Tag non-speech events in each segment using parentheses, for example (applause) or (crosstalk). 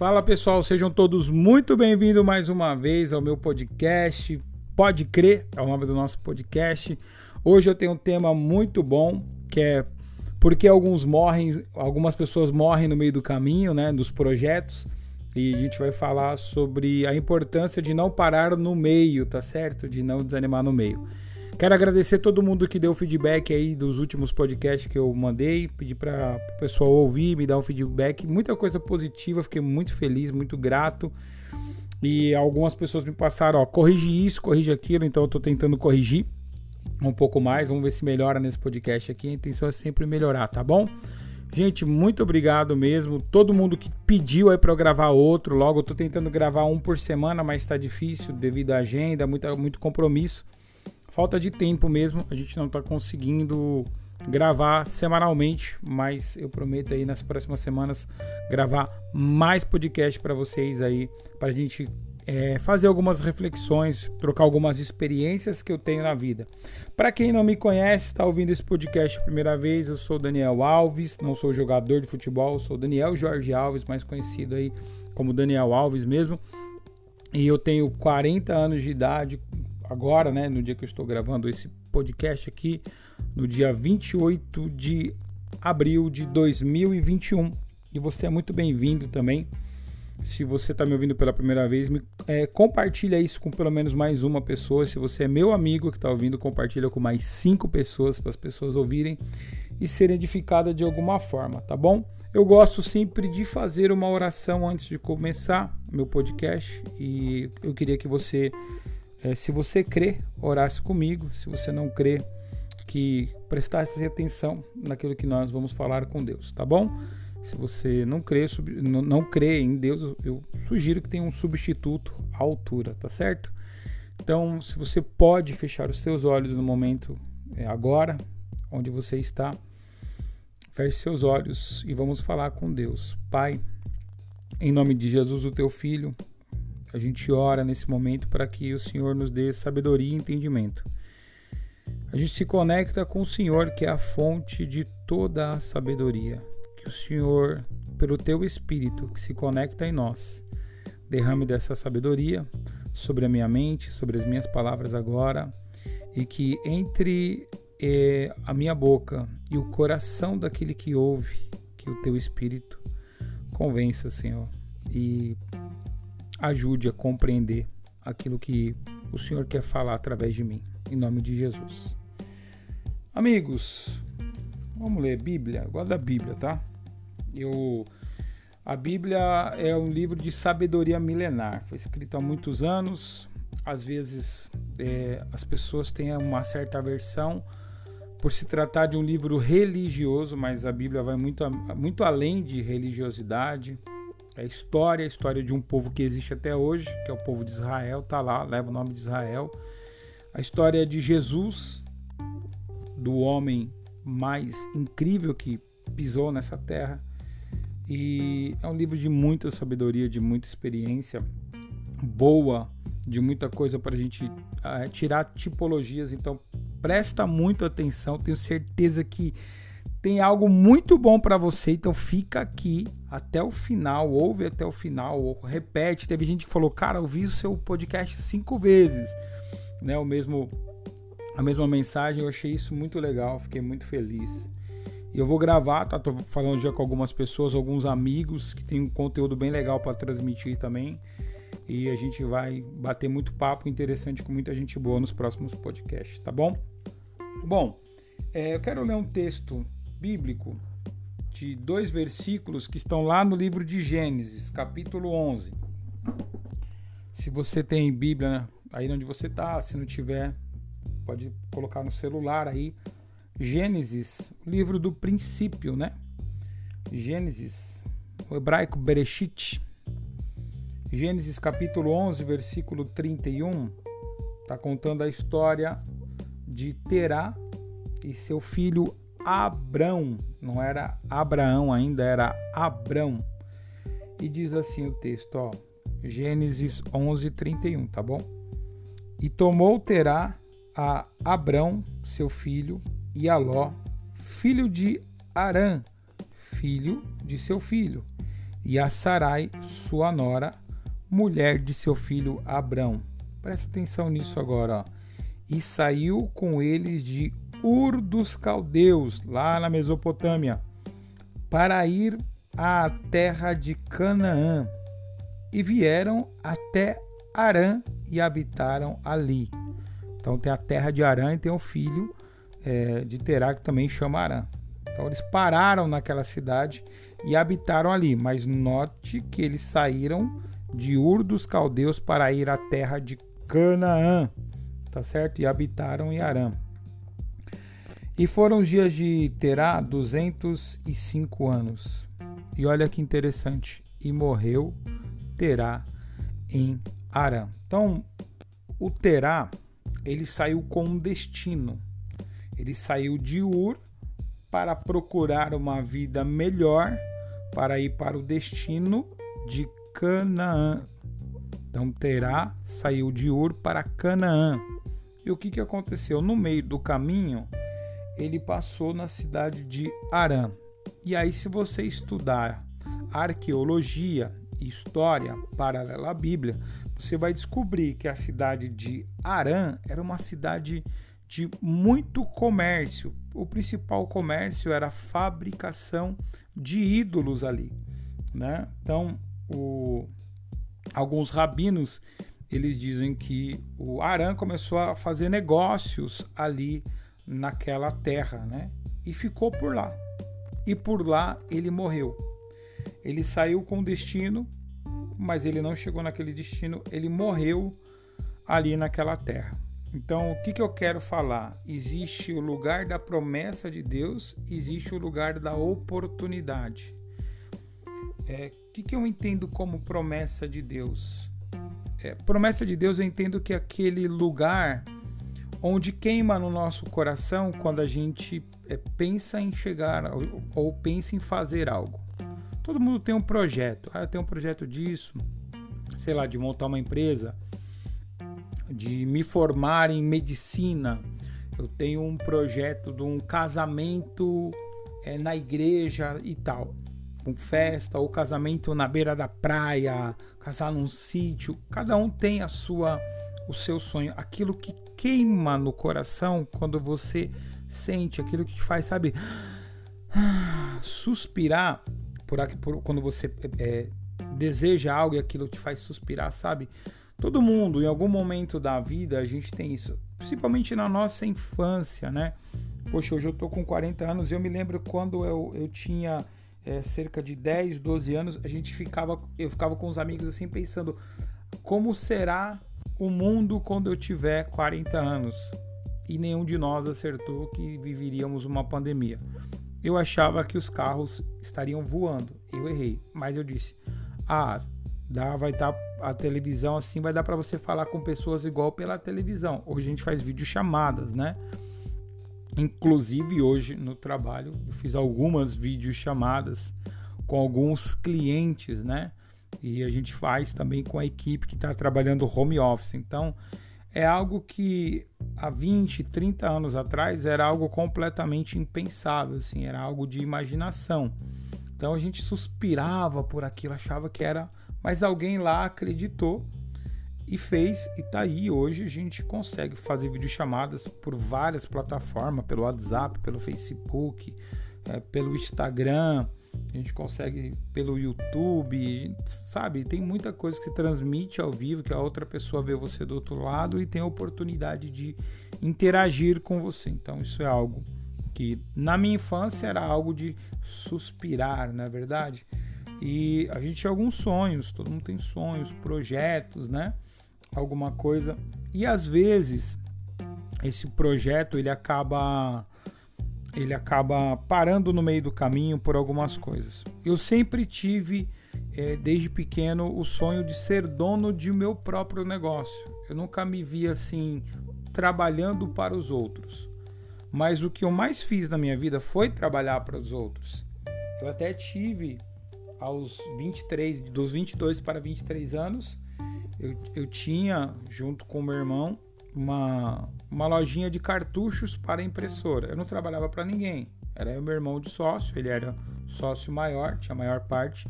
Fala pessoal, sejam todos muito bem-vindos mais uma vez ao meu podcast. Pode crer, é o nome do nosso podcast. Hoje eu tenho um tema muito bom que é porque alguns morrem, algumas pessoas morrem no meio do caminho, né, dos projetos. E a gente vai falar sobre a importância de não parar no meio, tá certo? De não desanimar no meio. Quero agradecer todo mundo que deu feedback aí dos últimos podcasts que eu mandei, pedir para o pessoal ouvir, me dar um feedback, muita coisa positiva, fiquei muito feliz, muito grato. E algumas pessoas me passaram, ó, corrige isso, corrige aquilo, então eu tô tentando corrigir um pouco mais, vamos ver se melhora nesse podcast aqui. A intenção é sempre melhorar, tá bom? Gente, muito obrigado mesmo. Todo mundo que pediu aí para eu gravar outro, logo eu tô tentando gravar um por semana, mas está difícil devido à agenda, muito, muito compromisso falta de tempo mesmo, a gente não está conseguindo gravar semanalmente, mas eu prometo aí nas próximas semanas gravar mais podcast para vocês aí, para a gente é, fazer algumas reflexões, trocar algumas experiências que eu tenho na vida. Para quem não me conhece, está ouvindo esse podcast primeira vez, eu sou Daniel Alves, não sou jogador de futebol, sou Daniel Jorge Alves, mais conhecido aí como Daniel Alves mesmo. E eu tenho 40 anos de idade, agora, né, no dia que eu estou gravando esse podcast aqui, no dia 28 de abril de 2021. E você é muito bem-vindo também. Se você está me ouvindo pela primeira vez, me, é, compartilha isso com pelo menos mais uma pessoa. Se você é meu amigo que está ouvindo, compartilha com mais cinco pessoas para as pessoas ouvirem e serem edificadas de alguma forma, tá bom? Eu gosto sempre de fazer uma oração antes de começar meu podcast e eu queria que você é, se você crê, orasse comigo. Se você não crê, que prestasse atenção naquilo que nós vamos falar com Deus, tá bom? Se você não crê, não, crê em Deus, eu sugiro que tenha um substituto à altura, tá certo? Então, se você pode fechar os seus olhos no momento é, agora, onde você está, feche seus olhos e vamos falar com Deus. Pai, em nome de Jesus, o teu filho, a gente ora nesse momento para que o Senhor nos dê sabedoria e entendimento. A gente se conecta com o Senhor, que é a fonte de toda a sabedoria. Que o Senhor, pelo teu Espírito que se conecta em nós, derrame dessa sabedoria sobre a minha mente, sobre as minhas palavras agora, e que entre eh, a minha boca e o coração daquele que ouve, que o teu Espírito convença, Senhor, e ajude a compreender aquilo que o Senhor quer falar através de mim, em nome de Jesus. Amigos, vamos ler Bíblia. Eu gosto da Bíblia, tá? Eu a Bíblia é um livro de sabedoria milenar. Foi escrito há muitos anos. Às vezes é, as pessoas têm uma certa aversão por se tratar de um livro religioso, mas a Bíblia vai muito, muito além de religiosidade. É história, a história de um povo que existe até hoje, que é o povo de Israel, tá lá, leva o nome de Israel. A história de Jesus, do homem mais incrível que pisou nessa terra. E é um livro de muita sabedoria, de muita experiência boa, de muita coisa para a gente uh, tirar tipologias. Então presta muito atenção, tenho certeza que tem algo muito bom para você, então fica aqui até o final, ouve até o final, ou repete. Teve gente que falou, cara, eu vi o seu podcast cinco vezes, né? O mesmo, a mesma mensagem, eu achei isso muito legal, fiquei muito feliz. E eu vou gravar, tá? Tô falando já com algumas pessoas, alguns amigos que tem um conteúdo bem legal para transmitir também. E a gente vai bater muito papo interessante com muita gente boa nos próximos podcasts, tá bom? Bom, é, eu quero ler um texto bíblico de dois versículos que estão lá no livro de Gênesis, capítulo 11. Se você tem Bíblia né, aí onde você está, se não tiver, pode colocar no celular aí. Gênesis, livro do princípio, né? Gênesis, o hebraico Bereshit. Gênesis capítulo 11, versículo 31, está contando a história de Terá e seu filho Abrão, não era Abraão ainda, era Abrão. E diz assim o texto, ó, Gênesis 11, 31, tá bom? E tomou Terá a Abrão, seu filho, e a Ló, filho de Arã, filho de seu filho, e a Sarai, sua nora, mulher de seu filho Abrão. Presta atenção nisso agora. Ó. E saiu com eles de Ur dos Caldeus, lá na Mesopotâmia, para ir à terra de Canaã. E vieram até Arã e habitaram ali. Então tem a terra de Arã e tem o filho é, de Terá que também chama Arã. Então eles pararam naquela cidade e habitaram ali. Mas note que eles saíram de Ur dos Caldeus para ir à terra de Canaã, tá certo? E habitaram em Arã. E foram os dias de Terá 205 anos. E olha que interessante. E morreu Terá em Arã. Então, o Terá, ele saiu com um destino. Ele saiu de Ur para procurar uma vida melhor, para ir para o destino de Canaã. Então Terá saiu de Ur para Canaã. E o que, que aconteceu? No meio do caminho, ele passou na cidade de Arã. E aí, se você estudar arqueologia e história paralela à Bíblia, você vai descobrir que a cidade de Arã era uma cidade de muito comércio. O principal comércio era a fabricação de ídolos ali, né? Então, o, alguns rabinos eles dizem que o Arã começou a fazer negócios ali naquela terra, né? E ficou por lá. E por lá ele morreu. Ele saiu com destino, mas ele não chegou naquele destino, ele morreu ali naquela terra. Então, o que, que eu quero falar? Existe o lugar da promessa de Deus, existe o lugar da oportunidade. É, o que, que eu entendo como promessa de Deus? É, promessa de Deus eu entendo que aquele lugar onde queima no nosso coração quando a gente é, pensa em chegar ou, ou, pensa em fazer algo. Todo mundo tem um projeto. Ah, eu tenho um projeto disso, sei lá, de montar uma empresa de me formar em medicina. Eu tenho um projeto de um casamento é, na igreja e tal. Com festa ou casamento na beira da praia, casar num sítio. Cada um tem a sua o seu sonho, aquilo que queima no coração quando você sente, aquilo que te faz, sabe, (sighs) suspirar por, por quando você é, deseja algo e aquilo te faz suspirar, sabe? Todo mundo, em algum momento da vida, a gente tem isso, principalmente na nossa infância, né? Poxa, hoje eu tô com 40 anos e eu me lembro quando eu, eu tinha é, cerca de 10, 12 anos, a gente ficava, eu ficava com os amigos assim pensando como será o mundo quando eu tiver 40 anos? E nenhum de nós acertou que viveríamos uma pandemia. Eu achava que os carros estariam voando. Eu errei, mas eu disse: "Ah, dá, vai estar tá, a televisão assim, vai dar para você falar com pessoas igual pela televisão. Hoje a gente faz vídeo chamadas, né? Inclusive hoje no trabalho eu fiz algumas vídeo chamadas com alguns clientes, né? E a gente faz também com a equipe que está trabalhando home office. Então é algo que há 20, 30 anos atrás era algo completamente impensável, assim, era algo de imaginação. Então a gente suspirava por aquilo, achava que era mas alguém lá acreditou e fez e tá aí hoje a gente consegue fazer videochamadas por várias plataformas, pelo WhatsApp, pelo Facebook, é, pelo Instagram, a gente consegue pelo YouTube, sabe? Tem muita coisa que se transmite ao vivo, que a outra pessoa vê você do outro lado e tem a oportunidade de interagir com você. Então isso é algo que na minha infância era algo de suspirar, não é verdade? E a gente tinha alguns sonhos, todo mundo tem sonhos, projetos, né? Alguma coisa. E às vezes esse projeto ele acaba ele acaba parando no meio do caminho por algumas coisas. Eu sempre tive é, desde pequeno o sonho de ser dono de meu próprio negócio. Eu nunca me vi assim trabalhando para os outros. Mas o que eu mais fiz na minha vida foi trabalhar para os outros. Eu até tive aos 23, dos 22 para 23 anos, eu, eu tinha, junto com meu irmão, uma, uma lojinha de cartuchos para impressora. Eu não trabalhava para ninguém. Era meu irmão de sócio, ele era sócio maior, tinha a maior parte.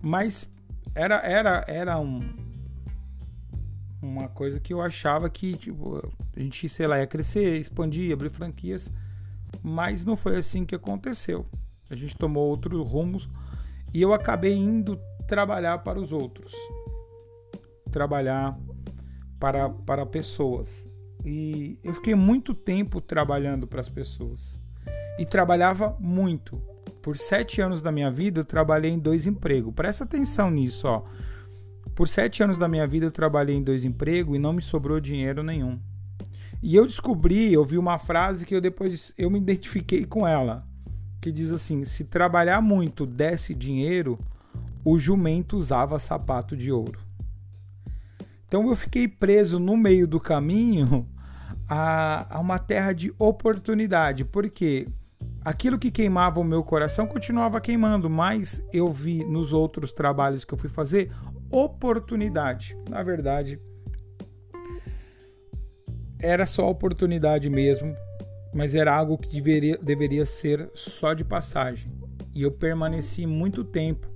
Mas era, era, era um, uma coisa que eu achava que tipo, a gente, sei lá, ia crescer, expandir, abrir franquias, mas não foi assim que aconteceu. A gente tomou outros rumos e eu acabei indo trabalhar para os outros, trabalhar para, para pessoas. E eu fiquei muito tempo trabalhando para as pessoas e trabalhava muito. Por sete anos da minha vida, eu trabalhei em dois empregos. Presta atenção nisso, ó. Por sete anos da minha vida eu trabalhei em dois empregos e não me sobrou dinheiro nenhum. E eu descobri, eu vi uma frase que eu depois eu me identifiquei com ela, que diz assim: se trabalhar muito desse dinheiro, o jumento usava sapato de ouro. Então eu fiquei preso no meio do caminho a, a uma terra de oportunidade, porque aquilo que queimava o meu coração continuava queimando, mas eu vi nos outros trabalhos que eu fui fazer oportunidade. Na verdade, era só oportunidade mesmo, mas era algo que deveria, deveria ser só de passagem. E eu permaneci muito tempo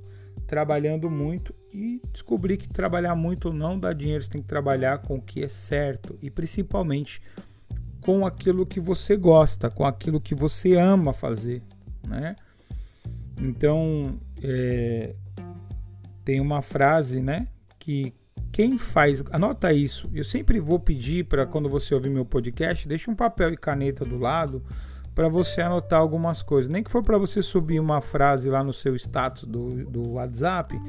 trabalhando muito e descobri que trabalhar muito não dá dinheiro, você tem que trabalhar com o que é certo e principalmente com aquilo que você gosta, com aquilo que você ama fazer, né? Então, é, tem uma frase, né? Que quem faz, anota isso. Eu sempre vou pedir para quando você ouvir meu podcast, deixe um papel e caneta do lado para você anotar algumas coisas. Nem que for para você subir uma frase lá no seu status do, do WhatsApp,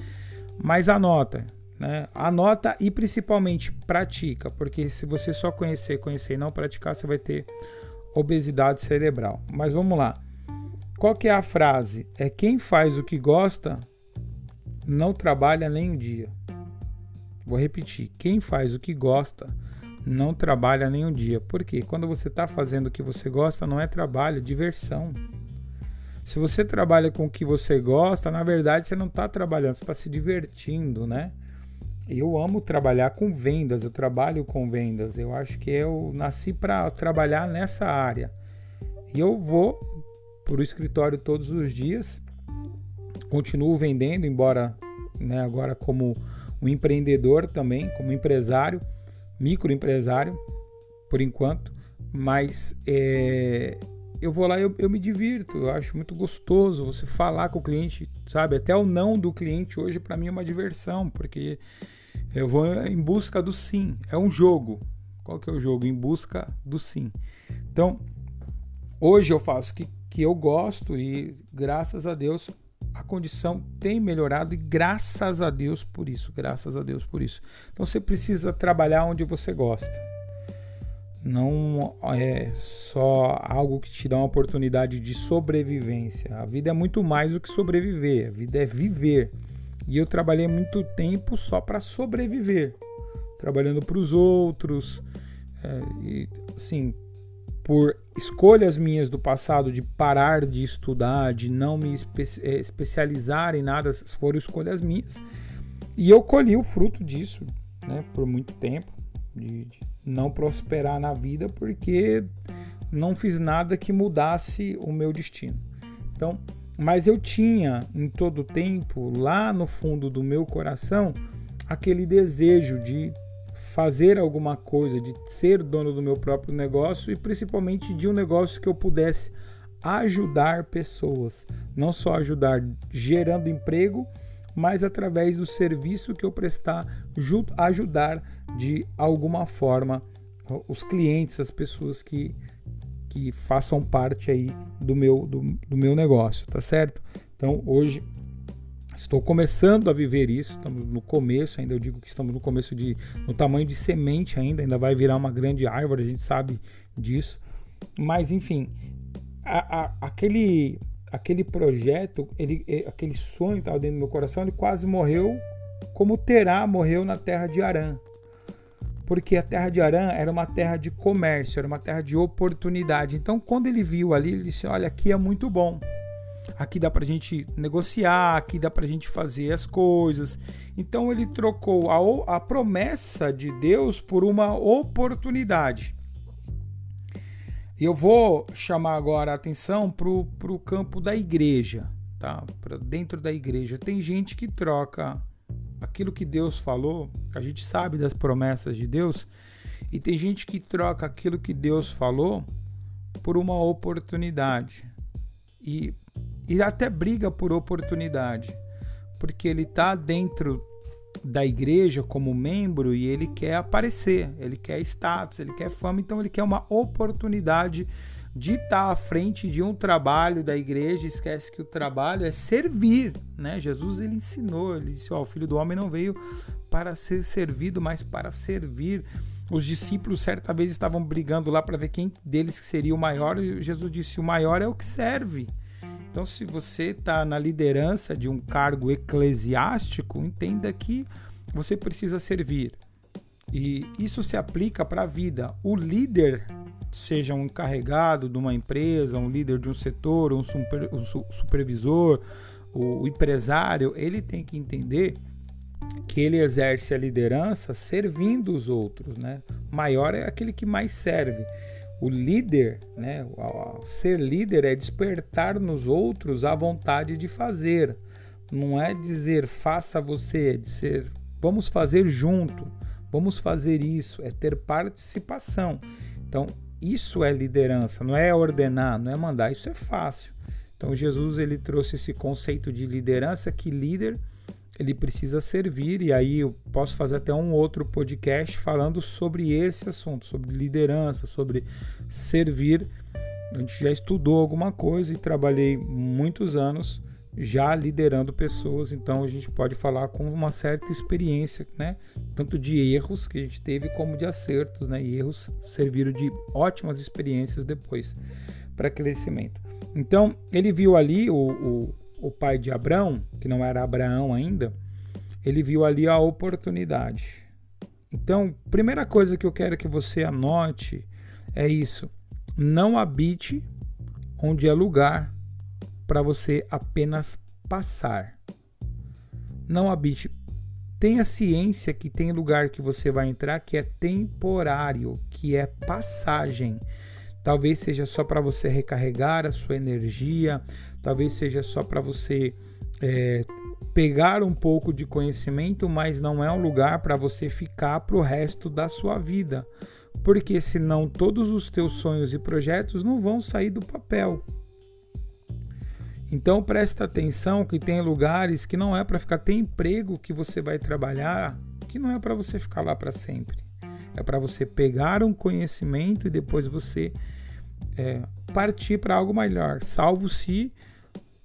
mas anota, né? Anota e principalmente pratica, porque se você só conhecer, conhecer e não praticar, você vai ter obesidade cerebral. Mas vamos lá. Qual que é a frase? É quem faz o que gosta não trabalha nem um dia. Vou repetir: quem faz o que gosta não trabalha nem um dia. Porque quando você está fazendo o que você gosta, não é trabalho, é diversão. Se você trabalha com o que você gosta, na verdade você não está trabalhando, você está se divertindo, né? Eu amo trabalhar com vendas, eu trabalho com vendas. Eu acho que eu nasci para trabalhar nessa área. E eu vou para o escritório todos os dias continuo vendendo, embora né, agora como um empreendedor também, como empresário, microempresário, por enquanto, mas é, eu vou lá e eu, eu, me divirto, eu acho muito gostoso você falar com o cliente, sabe? Até o não do cliente hoje para mim é uma diversão, porque eu vou em busca do sim, é um jogo. Qual que é o jogo? Em busca do sim. Então, hoje eu faço que, que eu gosto e graças a Deus a condição tem melhorado e graças a Deus por isso, graças a Deus por isso. Então você precisa trabalhar onde você gosta. Não é só algo que te dá uma oportunidade de sobrevivência. A vida é muito mais do que sobreviver, a vida é viver. E eu trabalhei muito tempo só para sobreviver, trabalhando para os outros, é, e assim, por escolhas minhas do passado de parar de estudar, de não me espe eh, especializar em nada, foram escolhas minhas. E eu colhi o fruto disso, né, por muito tempo, de, de não prosperar na vida porque não fiz nada que mudasse o meu destino. Então, mas eu tinha em todo tempo, lá no fundo do meu coração, aquele desejo de fazer alguma coisa, de ser dono do meu próprio negócio e principalmente de um negócio que eu pudesse ajudar pessoas, não só ajudar gerando emprego, mas através do serviço que eu prestar, ajudar de alguma forma os clientes, as pessoas que, que façam parte aí do meu, do, do meu negócio, tá certo? Então hoje Estou começando a viver isso, estamos no começo, ainda eu digo que estamos no começo de no tamanho de semente ainda, ainda vai virar uma grande árvore, a gente sabe disso. Mas enfim, a, a, aquele aquele projeto, ele, aquele sonho que estava dentro do meu coração, ele quase morreu como Terá morreu na terra de Arã. Porque a terra de Arã era uma terra de comércio, era uma terra de oportunidade. Então, quando ele viu ali, ele disse: Olha, aqui é muito bom aqui dá para a gente negociar, aqui dá para a gente fazer as coisas. Então ele trocou a, a promessa de Deus por uma oportunidade. Eu vou chamar agora a atenção para o campo da igreja. tá? Para dentro da igreja. Tem gente que troca aquilo que Deus falou, a gente sabe das promessas de Deus, e tem gente que troca aquilo que Deus falou por uma oportunidade. E, e até briga por oportunidade, porque ele está dentro da igreja como membro e ele quer aparecer, ele quer status, ele quer fama, então ele quer uma oportunidade de estar tá à frente de um trabalho da igreja, esquece que o trabalho é servir, né? Jesus ele ensinou, ele disse, ó, o filho do homem não veio para ser servido, mas para servir. Os discípulos certa vez estavam brigando lá para ver quem deles seria o maior, e Jesus disse: "O maior é o que serve". Então, se você está na liderança de um cargo eclesiástico, entenda que você precisa servir. E isso se aplica para a vida. O líder, seja um encarregado de uma empresa, um líder de um setor, um, super, um supervisor, o, empresário, ele tem que entender que ele exerce a liderança servindo os outros, né? Maior é aquele que mais serve. O líder, né, ser líder é despertar nos outros a vontade de fazer. Não é dizer faça você, é dizer vamos fazer junto, vamos fazer isso, é ter participação. Então, isso é liderança, não é ordenar, não é mandar, isso é fácil. Então, Jesus ele trouxe esse conceito de liderança que líder ele precisa servir, e aí eu posso fazer até um outro podcast falando sobre esse assunto, sobre liderança, sobre servir. A gente já estudou alguma coisa e trabalhei muitos anos já liderando pessoas, então a gente pode falar com uma certa experiência, né? Tanto de erros que a gente teve como de acertos, né? E erros serviram de ótimas experiências depois para crescimento. Então ele viu ali o, o o pai de Abraão, que não era Abraão ainda, ele viu ali a oportunidade. Então, primeira coisa que eu quero que você anote é isso: não habite onde é lugar para você apenas passar. Não habite. Tenha ciência que tem lugar que você vai entrar que é temporário, que é passagem. Talvez seja só para você recarregar a sua energia, talvez seja só para você é, pegar um pouco de conhecimento, mas não é um lugar para você ficar para o resto da sua vida, porque senão todos os teus sonhos e projetos não vão sair do papel. Então presta atenção que tem lugares que não é para ficar, tem emprego que você vai trabalhar que não é para você ficar lá para sempre. É para você pegar um conhecimento e depois você é, partir para algo melhor, salvo se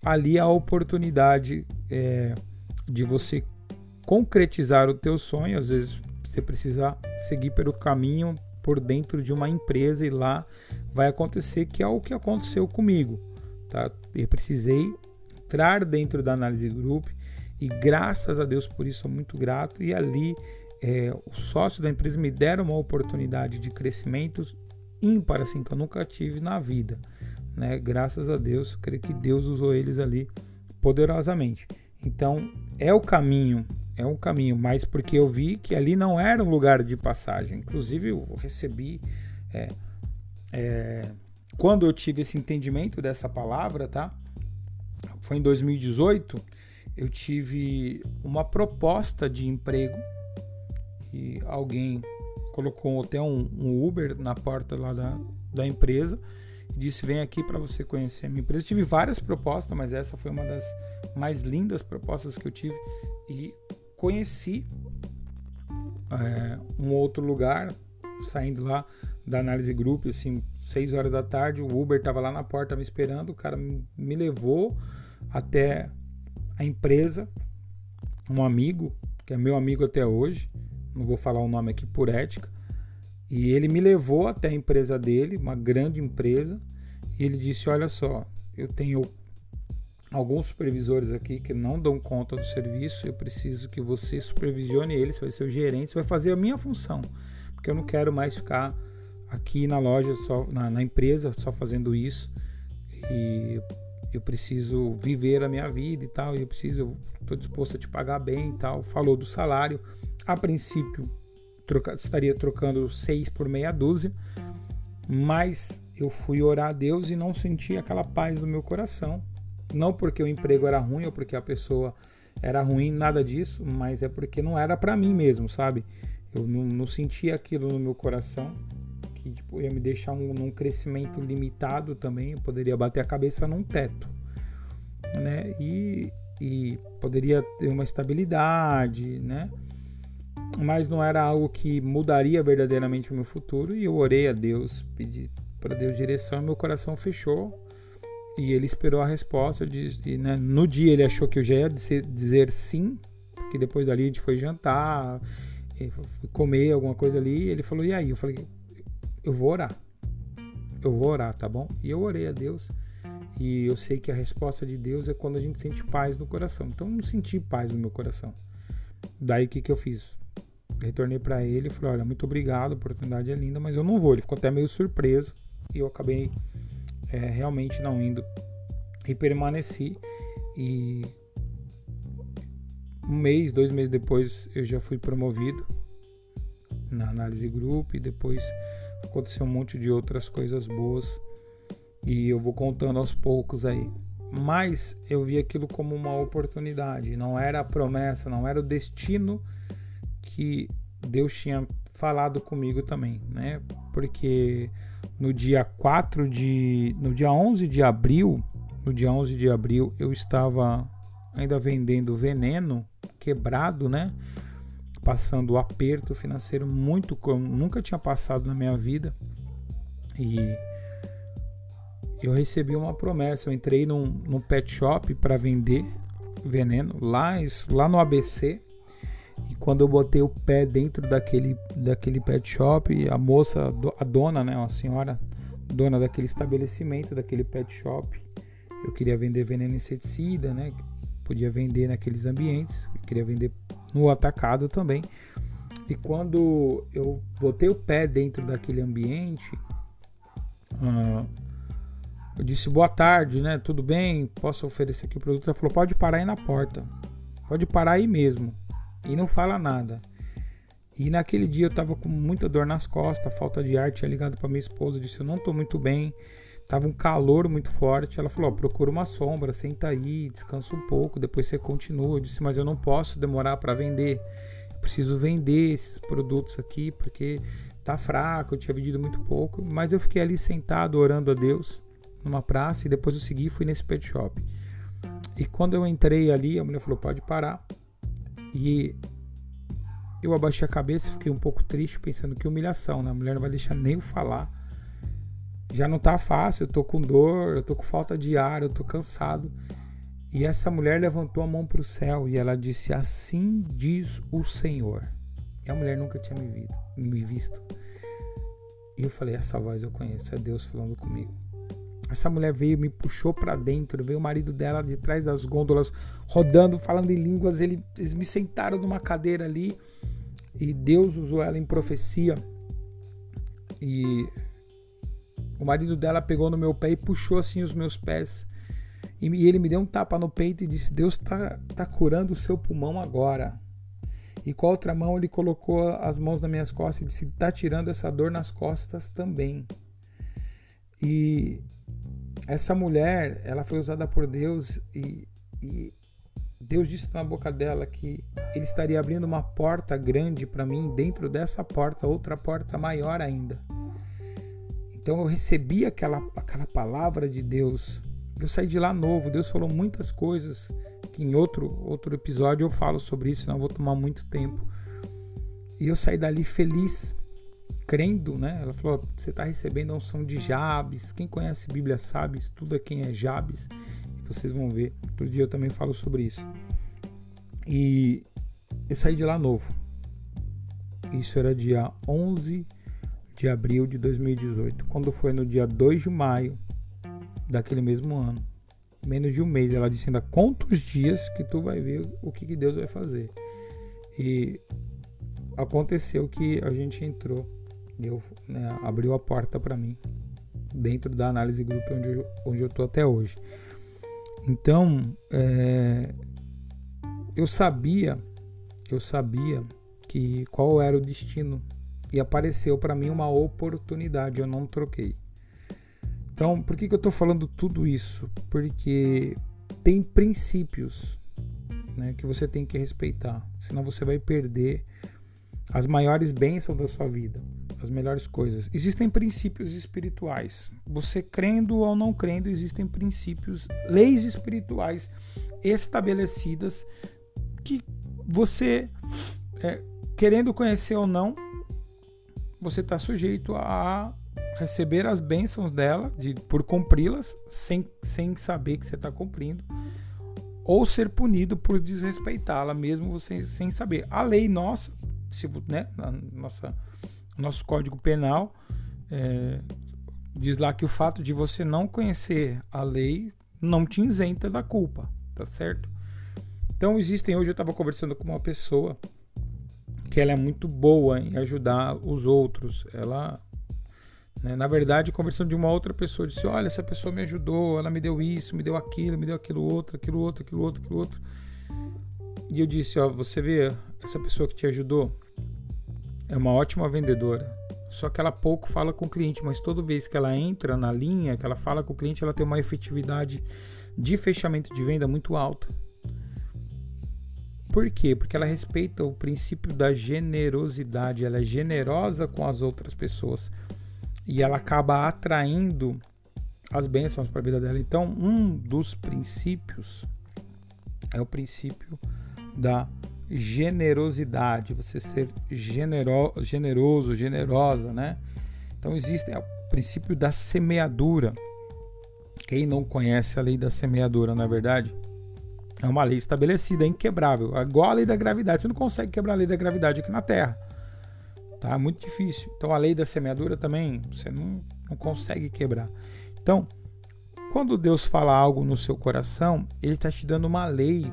ali a oportunidade é, de você concretizar o teu sonho. Às vezes você precisa seguir pelo caminho por dentro de uma empresa e lá vai acontecer que é o que aconteceu comigo. Tá? Eu precisei entrar dentro da análise group e graças a Deus por isso sou muito grato e ali é, os sócios da empresa me deram uma oportunidade de crescimento ímpar assim que eu nunca tive na vida, né? Graças a Deus, creio que Deus usou eles ali poderosamente. Então é o caminho, é um caminho, mas porque eu vi que ali não era um lugar de passagem. Inclusive eu recebi é, é, quando eu tive esse entendimento dessa palavra, tá? Foi em 2018. Eu tive uma proposta de emprego e alguém colocou até um, um Uber na porta lá da, da empresa e disse: Vem aqui para você conhecer a minha empresa. Eu tive várias propostas, mas essa foi uma das mais lindas propostas que eu tive e conheci é, um outro lugar, saindo lá da análise grupo, assim, 6 horas da tarde. O Uber estava lá na porta me esperando. O cara me levou até a empresa, um amigo, que é meu amigo até hoje não vou falar o nome aqui por ética. E ele me levou até a empresa dele, uma grande empresa, e ele disse: Olha só, eu tenho alguns supervisores aqui que não dão conta do serviço, eu preciso que você supervisione eles, você vai ser o gerente, você vai fazer a minha função, porque eu não quero mais ficar aqui na loja, só na, na empresa, só fazendo isso. E eu preciso viver a minha vida e tal, e eu preciso, estou disposto a te pagar bem e tal. Falou do salário a princípio troca, estaria trocando seis por meia dúzia, mas eu fui orar a Deus e não senti aquela paz no meu coração. Não porque o emprego era ruim ou porque a pessoa era ruim, nada disso, mas é porque não era para mim mesmo, sabe? Eu não, não, sentia aquilo no meu coração, que tipo, ia me deixar um, num crescimento limitado também, eu poderia bater a cabeça num teto, né? E, e poderia ter uma estabilidade, né? Mas não era algo que mudaria verdadeiramente o meu futuro, e eu orei a Deus, pedi para Deus direção, e meu coração fechou e ele esperou a resposta. E, né, no dia ele achou que eu já ia dizer, sim, porque depois dali a gente foi jantar, foi comer alguma coisa ali. ele falou: E aí? Eu falei: Eu vou orar. Eu vou orar, tá bom? E eu orei a Deus. E eu sei que a resposta de Deus é quando a gente sente paz no coração. Então eu não senti paz no meu coração. Daí o que, que eu fiz? Retornei para ele e falei: Olha, muito obrigado, a oportunidade é linda, mas eu não vou. Ele ficou até meio surpreso. E eu acabei é, realmente não indo. E permaneci. E um mês, dois meses depois, eu já fui promovido na análise grupo. E depois aconteceu um monte de outras coisas boas. E eu vou contando aos poucos aí. Mas eu vi aquilo como uma oportunidade. Não era a promessa, não era o destino que Deus tinha falado comigo também, né? Porque no dia 4 de no dia 11 de abril, no dia 11 de abril eu estava ainda vendendo veneno quebrado, né? Passando aperto financeiro muito como nunca tinha passado na minha vida. E eu recebi uma promessa, eu entrei num, num pet shop para vender veneno lá, lá no ABC e quando eu botei o pé dentro daquele, daquele pet shop, a moça, a dona, né, uma senhora, dona daquele estabelecimento, daquele pet shop, eu queria vender veneno inseticida, né? Podia vender naqueles ambientes, eu queria vender no atacado também. E quando eu botei o pé dentro daquele ambiente, uh, eu disse boa tarde, né? Tudo bem? Posso oferecer aqui o produto? Ela falou: pode parar aí na porta, pode parar aí mesmo e não fala nada. E naquele dia eu tava com muita dor nas costas, falta de ar, tinha ligado para minha esposa, disse eu não tô muito bem, tava um calor muito forte. Ela falou: procura uma sombra, senta aí, descansa um pouco, depois você continua. Eu disse: mas eu não posso demorar para vender, eu preciso vender esses produtos aqui porque tá fraco, eu tinha vendido muito pouco. Mas eu fiquei ali sentado orando a Deus numa praça e depois eu segui e fui nesse pet shop. E quando eu entrei ali, a mulher falou: pode parar. E eu abaixei a cabeça, fiquei um pouco triste, pensando que humilhação, né? A mulher não vai deixar nem eu falar. Já não tá fácil, eu tô com dor, eu tô com falta de ar, eu tô cansado. E essa mulher levantou a mão para o céu e ela disse: Assim diz o Senhor. E a mulher nunca tinha me, visto. E eu falei: Essa voz eu conheço, é Deus falando comigo. Essa mulher veio, me puxou para dentro, veio o marido dela de trás das gôndolas, rodando, falando em línguas. Eles me sentaram numa cadeira ali e Deus usou ela em profecia. E o marido dela pegou no meu pé e puxou assim os meus pés. E ele me deu um tapa no peito e disse: Deus está tá curando o seu pulmão agora. E com a outra mão ele colocou as mãos nas minhas costas e disse: Está tirando essa dor nas costas também. E essa mulher, ela foi usada por Deus e, e Deus disse na boca dela que ele estaria abrindo uma porta grande para mim, dentro dessa porta, outra porta maior ainda. Então eu recebi aquela, aquela palavra de Deus. Eu saí de lá novo. Deus falou muitas coisas que em outro, outro episódio eu falo sobre isso, não vou tomar muito tempo. E eu saí dali feliz crendo, né? Ela falou: você está recebendo a unção de Jabes. Quem conhece Bíblia sabe, estuda quem é Jabes. Vocês vão ver. Outro dia eu também falo sobre isso. E eu saí de lá novo. Isso era dia 11 de abril de 2018. Quando foi no dia 2 de maio daquele mesmo ano, menos de um mês, ela disse ainda: conta os dias que tu vai ver o que, que Deus vai fazer. E aconteceu que a gente entrou eu, né, abriu a porta para mim dentro da análise grupo onde eu, onde eu tô até hoje. Então, é, eu sabia, eu sabia que qual era o destino e apareceu para mim uma oportunidade, eu não troquei. Então, por que, que eu estou falando tudo isso? Porque tem princípios né, que você tem que respeitar, senão você vai perder as maiores bênçãos da sua vida, as melhores coisas. Existem princípios espirituais. Você crendo ou não crendo, existem princípios, leis espirituais estabelecidas que você, é, querendo conhecer ou não, você está sujeito a receber as bênçãos dela, de, por cumpri-las, sem, sem saber que você está cumprindo, ou ser punido por desrespeitá-la, mesmo você sem saber. A lei nossa, se, né, nossa, nosso Código Penal, é, diz lá que o fato de você não conhecer a lei não te isenta da culpa, tá certo? Então existem, hoje eu estava conversando com uma pessoa que ela é muito boa em ajudar os outros. Ela, né, na verdade, conversando de uma outra pessoa, disse: Olha, essa pessoa me ajudou, ela me deu isso, me deu aquilo, me deu aquilo outro, aquilo outro, aquilo outro, aquilo outro. E eu disse: Ó, você vê, essa pessoa que te ajudou é uma ótima vendedora. Só que ela pouco fala com o cliente, mas toda vez que ela entra na linha, que ela fala com o cliente, ela tem uma efetividade de fechamento de venda muito alta. Por quê? Porque ela respeita o princípio da generosidade, ela é generosa com as outras pessoas e ela acaba atraindo as bênçãos para a vida dela. Então, um dos princípios é o princípio da generosidade, você ser genero, generoso, generosa, né? Então existe é o princípio da semeadura. Quem não conhece a lei da semeadura, na é verdade, é uma lei estabelecida, é inquebrável. Igual a lei da gravidade. Você não consegue quebrar a lei da gravidade aqui na Terra. Tá? É muito difícil. Então a lei da semeadura também você não, não consegue quebrar. Então, quando Deus fala algo no seu coração, Ele está te dando uma lei,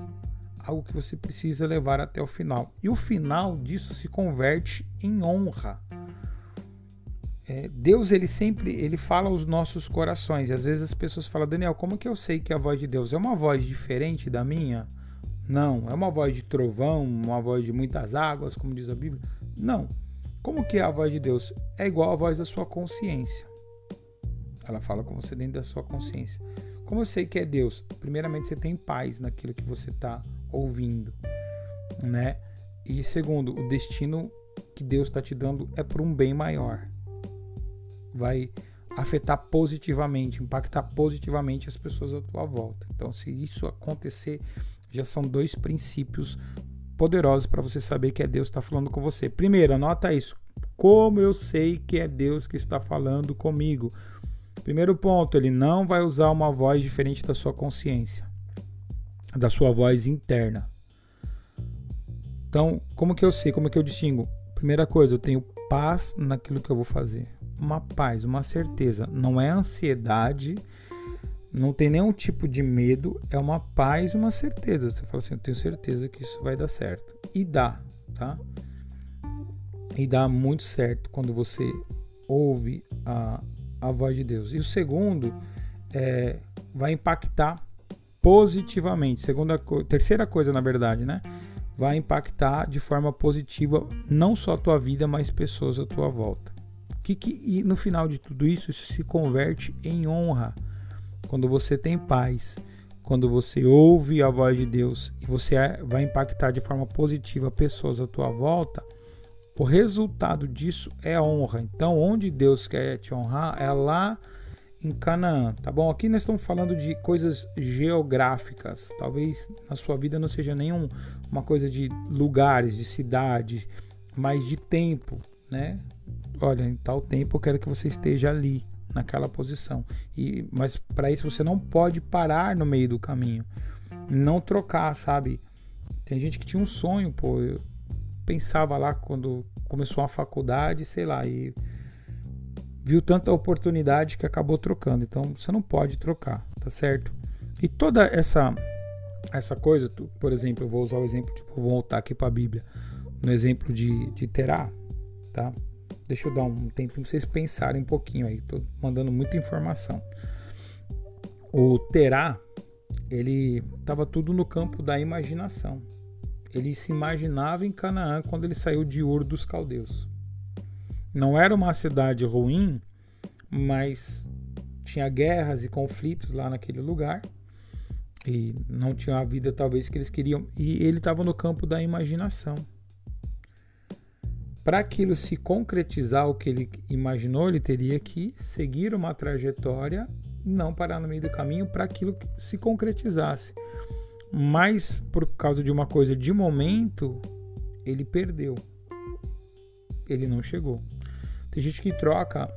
algo que você precisa levar até o final. E o final disso se converte em honra é, Deus ele sempre ele fala aos nossos corações. Às vezes as pessoas falam Daniel como que eu sei que a voz de Deus? É uma voz diferente da minha? Não é uma voz de trovão uma voz de muitas águas como diz a Bíblia. Não. Como que é a voz de Deus? É igual à voz da sua consciência. Ela fala com você dentro da sua consciência. Como eu sei que é Deus? Primeiramente você tem paz naquilo que você está ouvindo né? E segundo o destino que Deus está te dando é para um bem maior vai afetar positivamente, impactar positivamente as pessoas à tua volta. Então, se isso acontecer, já são dois princípios poderosos para você saber que é Deus que está falando com você. Primeiro, anota isso. Como eu sei que é Deus que está falando comigo? Primeiro ponto, ele não vai usar uma voz diferente da sua consciência, da sua voz interna. Então, como que eu sei? Como que eu distingo? Primeira coisa, eu tenho paz naquilo que eu vou fazer uma paz, uma certeza. Não é ansiedade, não tem nenhum tipo de medo, é uma paz, uma certeza. Você fala assim, eu tenho certeza que isso vai dar certo. E dá, tá? E dá muito certo quando você ouve a, a voz de Deus. E o segundo é, vai impactar positivamente. Segunda, terceira coisa, na verdade, né? Vai impactar de forma positiva não só a tua vida, mas pessoas à tua volta. Que, que, e no final de tudo isso, isso se converte em honra. Quando você tem paz, quando você ouve a voz de Deus e você é, vai impactar de forma positiva pessoas à tua volta, o resultado disso é honra. Então, onde Deus quer te honrar é lá em Canaã, tá bom? Aqui nós estamos falando de coisas geográficas. Talvez na sua vida não seja nenhum uma coisa de lugares, de cidade, mas de tempo, né? Olha, em tal tempo eu quero que você esteja ali, naquela posição. E, mas para isso você não pode parar no meio do caminho. Não trocar, sabe? Tem gente que tinha um sonho, pô. Eu pensava lá quando começou a faculdade, sei lá, e viu tanta oportunidade que acabou trocando. Então você não pode trocar, tá certo? E toda essa essa coisa, por exemplo, eu vou usar o exemplo, tipo, vou voltar aqui para a Bíblia, no exemplo de, de Terá, tá? Deixa eu dar um tempo para vocês pensarem um pouquinho aí. Tô mandando muita informação. O Terá, ele estava tudo no campo da imaginação. Ele se imaginava em Canaã quando ele saiu de Ur dos Caldeus. Não era uma cidade ruim, mas tinha guerras e conflitos lá naquele lugar. e não tinha a vida talvez que eles queriam. E ele estava no campo da imaginação. Para aquilo se concretizar o que ele imaginou, ele teria que seguir uma trajetória, não parar no meio do caminho para aquilo que se concretizasse. Mas por causa de uma coisa de momento, ele perdeu. Ele não chegou. Tem gente que troca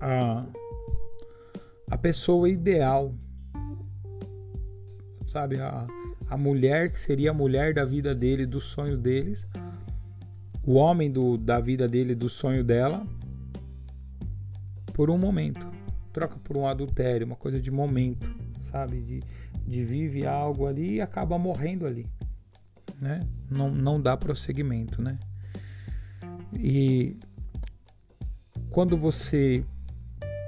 a, a pessoa ideal sabe? A, a mulher que seria a mulher da vida dele, do sonho deles, o homem do, da vida dele, do sonho dela, por um momento. Troca por um adultério, uma coisa de momento, sabe? De, de vive algo ali e acaba morrendo ali, né? Não, não dá prosseguimento, né? E quando você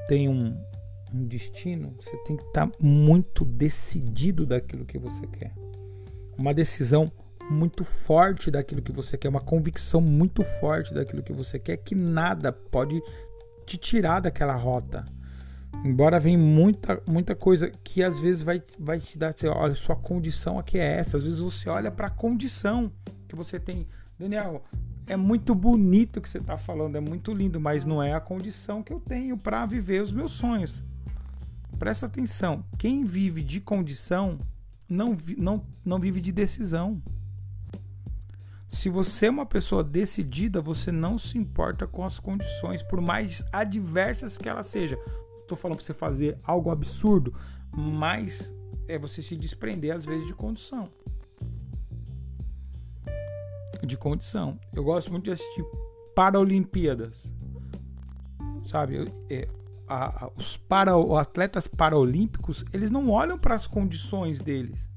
tem um, um destino, você tem que estar tá muito decidido daquilo que você quer. Uma decisão muito forte daquilo que você quer, uma convicção muito forte daquilo que você quer, que nada pode te tirar daquela rota. Embora venha muita, muita coisa que às vezes vai, vai te dar, olha, sua condição aqui é essa. Às vezes você olha para a condição que você tem. Daniel, é muito bonito o que você está falando, é muito lindo, mas não é a condição que eu tenho para viver os meus sonhos. Presta atenção, quem vive de condição não, não, não vive de decisão. Se você é uma pessoa decidida, você não se importa com as condições, por mais adversas que elas sejam. Estou falando para você fazer algo absurdo, mas é você se desprender às vezes de condição. De condição. Eu gosto muito de assistir Paralimpíadas. Sabe? é, a, a, os para, atletas paraolímpicos, eles não olham para as condições deles.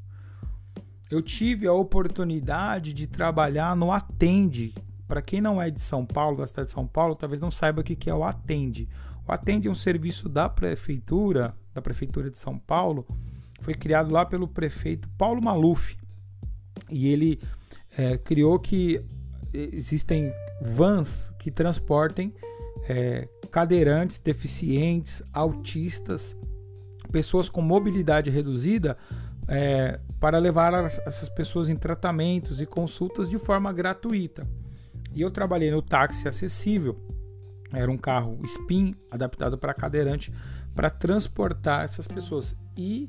Eu tive a oportunidade de trabalhar no Atende. Para quem não é de São Paulo, da cidade de São Paulo, talvez não saiba o que é o Atende. O Atende é um serviço da prefeitura, da prefeitura de São Paulo, foi criado lá pelo prefeito Paulo Maluf. E ele é, criou que existem vans que transportem é, cadeirantes, deficientes, autistas, pessoas com mobilidade reduzida, é, para levar essas pessoas em tratamentos e consultas de forma gratuita. E eu trabalhei no táxi acessível, era um carro spin adaptado para cadeirante para transportar essas pessoas. E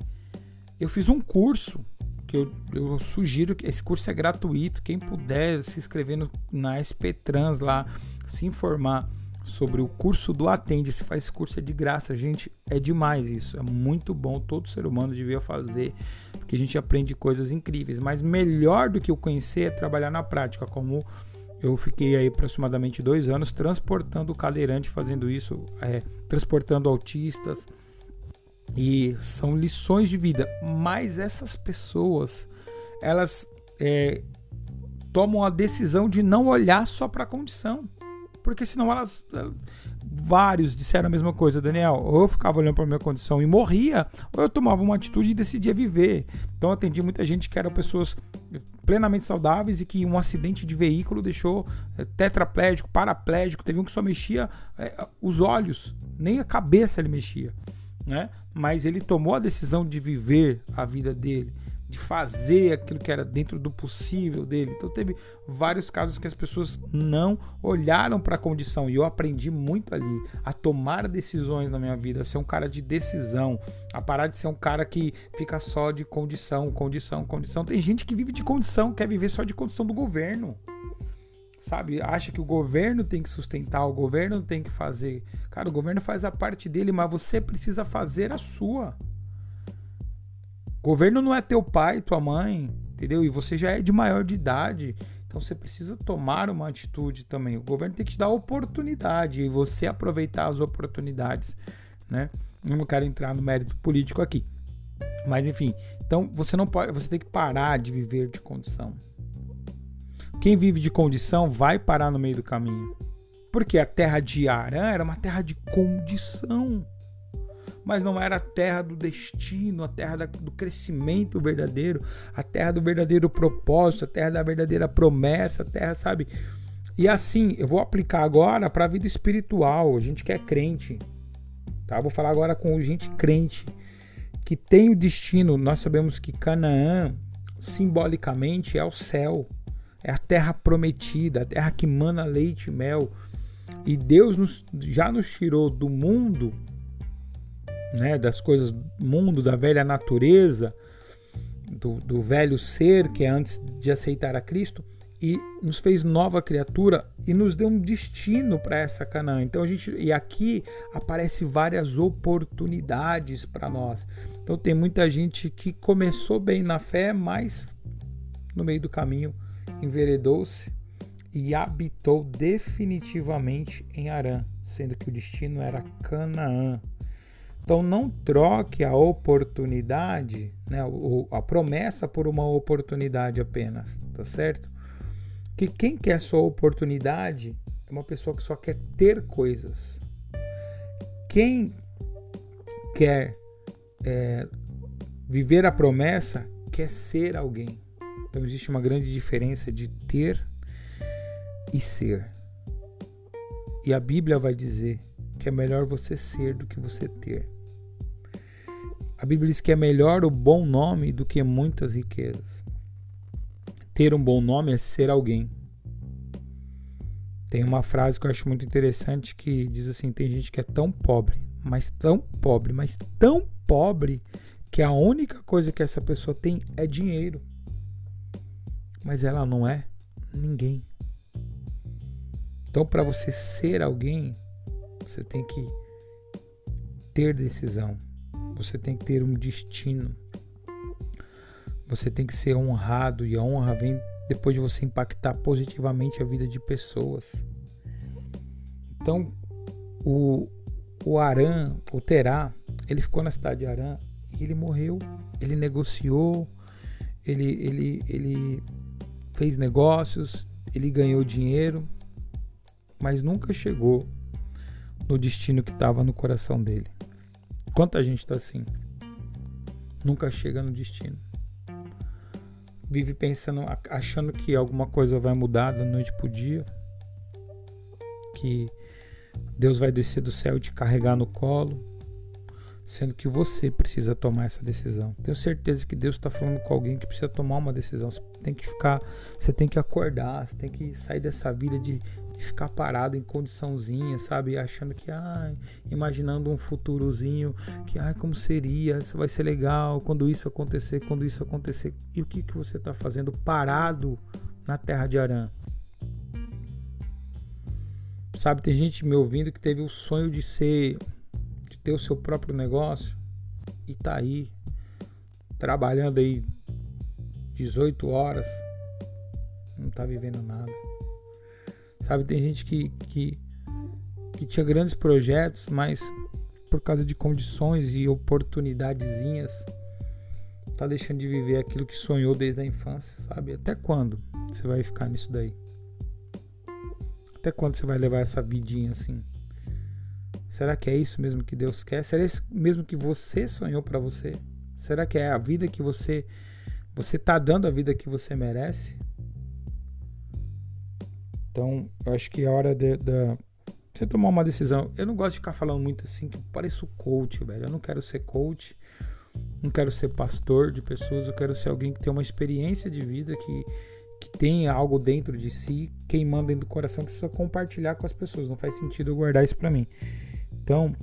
eu fiz um curso que eu, eu, sugiro que esse curso é gratuito. Quem puder se inscrever no, na SP Trans lá, se informar sobre o curso do Atende. Se faz esse curso é de graça, gente, é demais isso. É muito bom, todo ser humano devia fazer, porque a gente aprende coisas incríveis. Mas melhor do que o conhecer é trabalhar na prática, como eu fiquei aí aproximadamente dois anos transportando cadeirante, fazendo isso, é, transportando autistas. E são lições de vida. Mas essas pessoas, elas é, tomam a decisão de não olhar só para a condição porque senão elas. Vários disseram a mesma coisa, Daniel. Ou eu ficava olhando para minha condição e morria, ou eu tomava uma atitude e decidia viver. Então atendi muita gente que eram pessoas plenamente saudáveis e que um acidente de veículo deixou é, tetraplégico, paraplégico. Teve um que só mexia é, os olhos, nem a cabeça ele mexia. Né? Mas ele tomou a decisão de viver a vida dele de fazer aquilo que era dentro do possível dele. Então teve vários casos que as pessoas não olharam para a condição e eu aprendi muito ali a tomar decisões na minha vida, a ser um cara de decisão, a parar de ser um cara que fica só de condição, condição, condição. Tem gente que vive de condição, quer viver só de condição do governo. Sabe, acha que o governo tem que sustentar, o governo tem que fazer. Cara, o governo faz a parte dele, mas você precisa fazer a sua. Governo não é teu pai, tua mãe, entendeu? E você já é de maior de idade. Então você precisa tomar uma atitude também. O governo tem que te dar oportunidade e você aproveitar as oportunidades, né? Não quero entrar no mérito político aqui. Mas enfim, então você não pode, você tem que parar de viver de condição. Quem vive de condição vai parar no meio do caminho. Porque a terra de Arã era uma terra de condição mas não era a terra do destino, a terra do crescimento verdadeiro, a terra do verdadeiro propósito, a terra da verdadeira promessa, a terra, sabe? E assim, eu vou aplicar agora para a vida espiritual, a gente que é crente, tá? Vou falar agora com gente crente que tem o destino. Nós sabemos que Canaã, simbolicamente, é o céu, é a terra prometida, a terra que mana leite e mel. E Deus nos, já nos tirou do mundo, né, das coisas mundo, da velha natureza, do, do velho ser que é antes de aceitar a Cristo e nos fez nova criatura e nos deu um destino para essa Canaã. Então a gente e aqui aparece várias oportunidades para nós. Então tem muita gente que começou bem na fé, mas no meio do caminho enveredou-se e habitou definitivamente em Arã, sendo que o destino era Canaã. Então não troque a oportunidade, né, a promessa por uma oportunidade apenas, tá certo? Que quem quer só oportunidade é uma pessoa que só quer ter coisas. Quem quer é, viver a promessa quer ser alguém. Então existe uma grande diferença de ter e ser. E a Bíblia vai dizer que é melhor você ser do que você ter. A Bíblia diz que é melhor o bom nome do que muitas riquezas ter um bom nome é ser alguém. Tem uma frase que eu acho muito interessante que diz assim: tem gente que é tão pobre, mas tão pobre, mas tão pobre que a única coisa que essa pessoa tem é dinheiro. Mas ela não é ninguém. Então, para você ser alguém, você tem que ter decisão. Você tem que ter um destino. Você tem que ser honrado e a honra vem depois de você impactar positivamente a vida de pessoas. Então, o, o Arã, o Terá, ele ficou na cidade de Arã e ele morreu. Ele negociou, ele, ele, ele fez negócios, ele ganhou dinheiro, mas nunca chegou no destino que estava no coração dele. Quanta gente está assim? Nunca chega no destino vive pensando, achando que alguma coisa vai mudar da noite pro dia, que Deus vai descer do céu e te carregar no colo, sendo que você precisa tomar essa decisão. Tenho certeza que Deus está falando com alguém que precisa tomar uma decisão. Você tem que ficar, você tem que acordar, você tem que sair dessa vida de de ficar parado em condiçãozinha, sabe? Achando que, ai, imaginando um futurozinho, que, ai, como seria, isso vai ser legal quando isso acontecer, quando isso acontecer. E o que, que você está fazendo parado na terra de Arã? Sabe, tem gente me ouvindo que teve o sonho de ser, de ter o seu próprio negócio e tá aí, trabalhando aí 18 horas, não tá vivendo nada. Sabe, tem gente que, que, que tinha grandes projetos, mas por causa de condições e oportunidadezinhas, tá deixando de viver aquilo que sonhou desde a infância, sabe? Até quando você vai ficar nisso daí? Até quando você vai levar essa vidinha assim? Será que é isso mesmo que Deus quer? Será isso mesmo que você sonhou para você? Será que é a vida que você você tá dando a vida que você merece? Então, eu acho que é hora de, de, você tomar uma decisão. Eu não gosto de ficar falando muito assim, que eu pareço coach, velho. Eu não quero ser coach, não quero ser pastor de pessoas, eu quero ser alguém que tem uma experiência de vida, que, que tem algo dentro de si, queimando dentro do coração, precisa compartilhar com as pessoas. Não faz sentido eu guardar isso para mim. Então,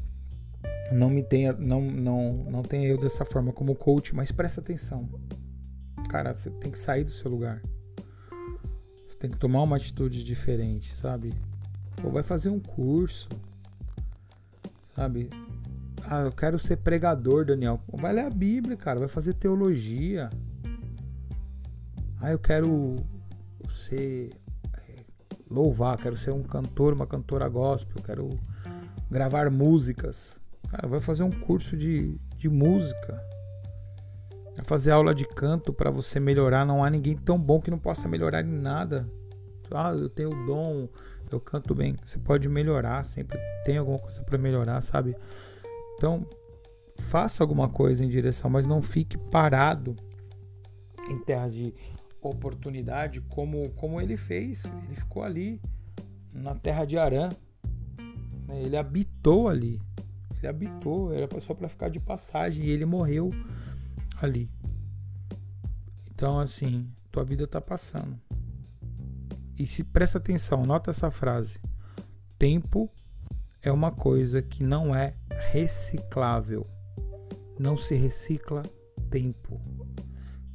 não me tenha, não, não, não tenha eu dessa forma como coach, mas presta atenção. Cara, você tem que sair do seu lugar. Você tem que tomar uma atitude diferente, sabe? Ou vai fazer um curso, sabe? Ah, eu quero ser pregador, Daniel. Vai ler a Bíblia, cara. Vai fazer teologia. Ah, eu quero ser. É, louvar, quero ser um cantor, uma cantora gospel. Quero gravar músicas. Cara, vai fazer um curso de, de música. É fazer aula de canto para você melhorar. Não há ninguém tão bom que não possa melhorar em nada. Ah, eu tenho o dom, eu canto bem. Você pode melhorar, sempre tem alguma coisa para melhorar, sabe? Então, faça alguma coisa em direção, mas não fique parado em terras de oportunidade como, como ele fez. Ele ficou ali na terra de Arã. Ele habitou ali. Ele habitou, era só para ficar de passagem e ele morreu ali. Então, assim, tua vida está passando. E se presta atenção, nota essa frase. Tempo é uma coisa que não é reciclável. Não se recicla tempo.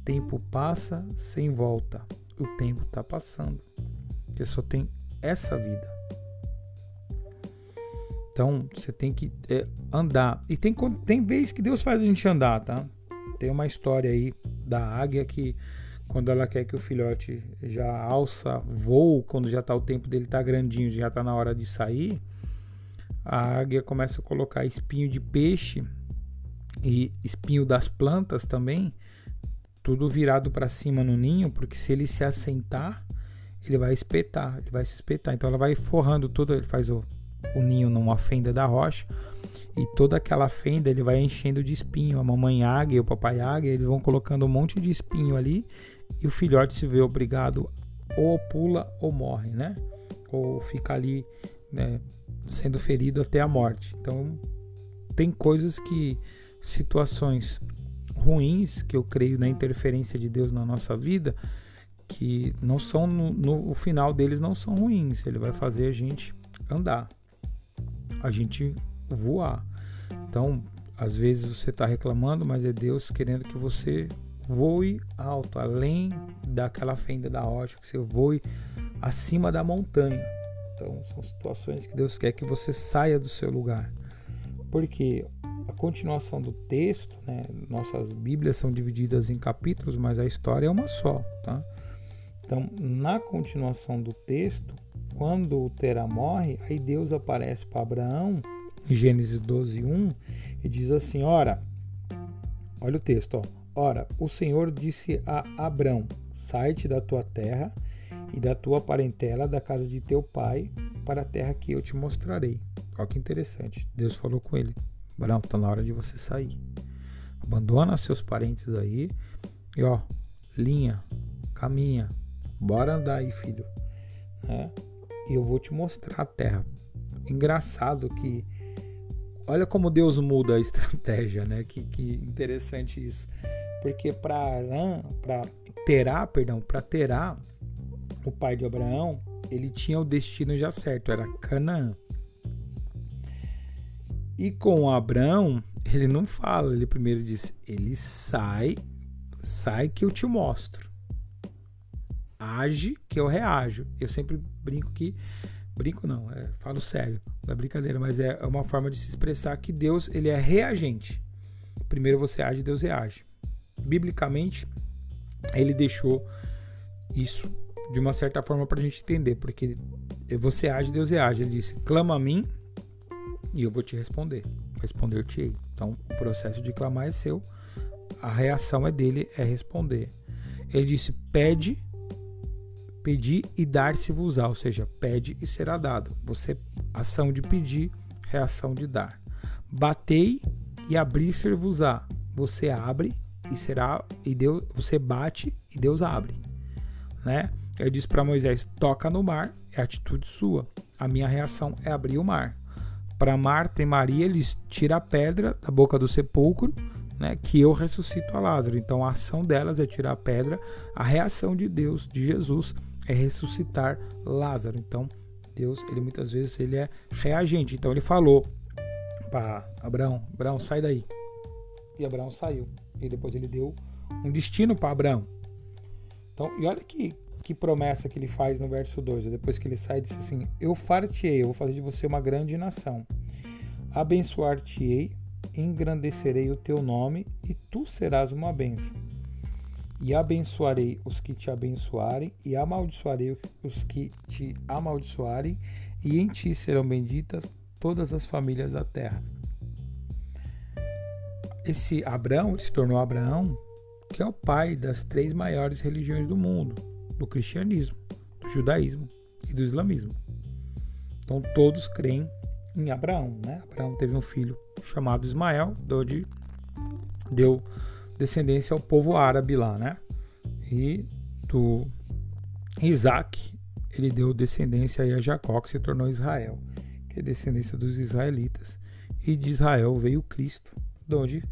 Tempo passa sem volta. O tempo está passando. Você só tem essa vida. Então você tem que é, andar. E tem, tem vez que Deus faz a gente andar, tá? Tem uma história aí da águia que quando ela quer que o filhote já alça voo, quando já está o tempo dele tá grandinho, já está na hora de sair, a águia começa a colocar espinho de peixe e espinho das plantas também, tudo virado para cima no ninho, porque se ele se assentar, ele vai espetar, ele vai se espetar. Então ela vai forrando tudo, ele faz o, o ninho numa fenda da rocha e toda aquela fenda ele vai enchendo de espinho. A mamãe águia e o papai águia, eles vão colocando um monte de espinho ali e o filhote se vê obrigado ou pula ou morre, né? Ou fica ali né, sendo ferido até a morte. Então tem coisas que situações ruins que eu creio na interferência de Deus na nossa vida que não são no, no o final deles não são ruins. Ele vai fazer a gente andar, a gente voar. Então às vezes você está reclamando, mas é Deus querendo que você voe alto, além daquela fenda da rocha, que você voe acima da montanha. Então, são situações que Deus quer que você saia do seu lugar. Porque a continuação do texto, né, nossas Bíblias são divididas em capítulos, mas a história é uma só, tá? Então, na continuação do texto, quando o Terá morre, aí Deus aparece para Abraão, Gênesis 12, 1, e diz assim: Ora, olha o texto, ó. Ora, o Senhor disse a Abrão: Sai-te da tua terra e da tua parentela, da casa de teu pai, para a terra que eu te mostrarei. Olha que interessante. Deus falou com ele: Abraão, está na hora de você sair. Abandona seus parentes aí e ó, linha, caminha, bora andar aí, filho. Né? E eu vou te mostrar a terra. Engraçado que olha como Deus muda a estratégia, né? Que, que interessante isso. Porque para Arã, para Terá, perdão, para Terá, o pai de Abraão, ele tinha o destino já certo, era Canaã. E com Abraão, ele não fala, ele primeiro diz: ele sai, sai que eu te mostro. Age que eu reajo. Eu sempre brinco que brinco não, é, falo sério, não é brincadeira, mas é uma forma de se expressar que Deus ele é reagente. Primeiro você age, Deus reage biblicamente, ele deixou isso de uma certa forma para a gente entender, porque você age, Deus reage. Ele disse: clama a mim e eu vou te responder. Responder-te-ei. Então, o processo de clamar é seu, a reação é dele, é responder. Ele disse: pede, pedir e dar-se-vos-á, ou seja, pede e será dado. Você, ação de pedir, reação de dar. Batei e abrir-se-vos-á. Você abre e será e Deus você bate e Deus abre, né? Ele diz para Moisés: toca no mar, é atitude sua. A minha reação é abrir o mar. Para Marta e Maria, eles tira a pedra da boca do sepulcro, né? Que eu ressuscito a Lázaro. Então a ação delas é tirar a pedra. A reação de Deus, de Jesus, é ressuscitar Lázaro. Então Deus, ele muitas vezes ele é reagente. Então ele falou para Abraão: Abraão, sai daí. E Abraão saiu. E depois ele deu um destino para Abraão. Então, e olha que, que promessa que ele faz no verso 2. Depois que ele sai, disse assim: Eu far-te-ei, eu vou fazer de você uma grande nação. Abençoar-te-ei, engrandecerei o teu nome, e tu serás uma bênção. E abençoarei os que te abençoarem, e amaldiçoarei os que te amaldiçoarem, e em ti serão benditas todas as famílias da terra esse Abraão se tornou Abraão, que é o pai das três maiores religiões do mundo, do cristianismo, do judaísmo e do islamismo. Então todos creem em Abraão, né? Abraão teve um filho chamado Ismael, onde deu descendência ao povo árabe lá, né? E do Isaac, ele deu descendência a Jacó, que se tornou Israel, que é descendência dos israelitas. e de Israel veio Cristo, de onde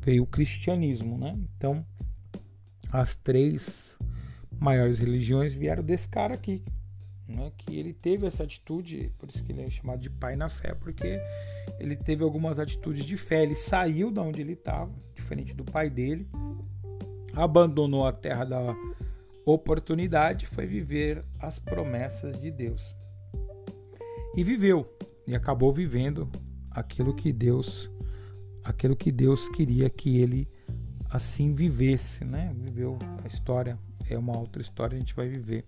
veio o cristianismo, né? Então, as três maiores religiões vieram desse cara aqui, né? Que ele teve essa atitude, por isso que ele é chamado de pai na fé, porque ele teve algumas atitudes de fé. Ele saiu da onde ele estava, diferente do pai dele, abandonou a terra da oportunidade, foi viver as promessas de Deus. E viveu, e acabou vivendo aquilo que Deus aquilo que Deus queria que ele assim vivesse, né? Viveu a história, é uma outra história, a gente vai viver.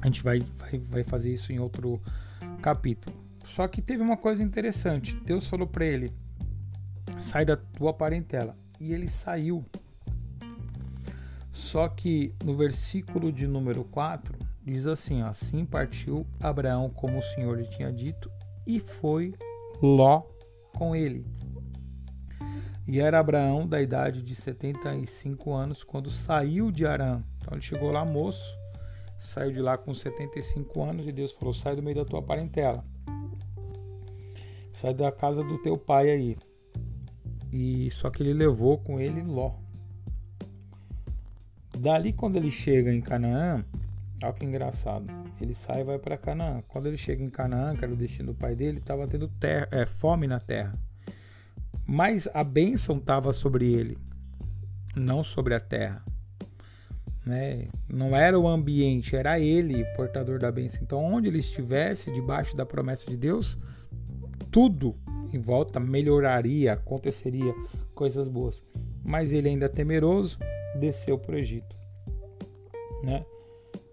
A gente vai, vai, vai fazer isso em outro capítulo. Só que teve uma coisa interessante. Deus falou para ele: sai da tua parentela. E ele saiu. Só que no versículo de número 4 diz assim: Assim partiu Abraão como o Senhor lhe tinha dito, e foi Ló com ele. E era Abraão da idade de 75 anos quando saiu de Arã. Então ele chegou lá moço, saiu de lá com 75 anos e Deus falou: sai do meio da tua parentela, sai da casa do teu pai aí. E só que ele levou com ele Ló. Dali quando ele chega em Canaã, olha que engraçado. Ele sai e vai para Canaã. Quando ele chega em Canaã, que era o destino do pai dele, estava tendo terra, é, fome na terra. Mas a bênção estava sobre ele, não sobre a terra. Né? Não era o ambiente, era ele portador da bênção. Então, onde ele estivesse, debaixo da promessa de Deus, tudo em volta melhoraria, aconteceria coisas boas. Mas ele ainda temeroso, desceu para o Egito. Né?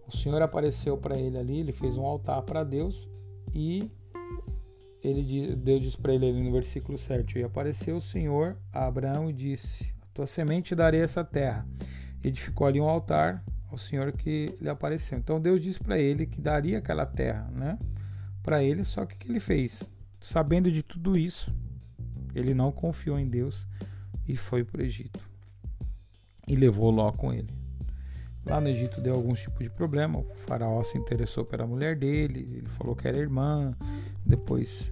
O Senhor apareceu para ele ali, ele fez um altar para Deus e ele Deus diz para ele ali no versículo 7: E apareceu o Senhor a Abraão e disse: tua semente darei essa terra. Edificou ali um altar ao Senhor que lhe apareceu. Então Deus disse para ele que daria aquela terra, né? Para ele, só que o que ele fez? Sabendo de tudo isso, ele não confiou em Deus e foi para o Egito e levou Ló com ele. Lá no Egito deu alguns tipos de problema. O faraó se interessou pela mulher dele, ele falou que era irmã. Depois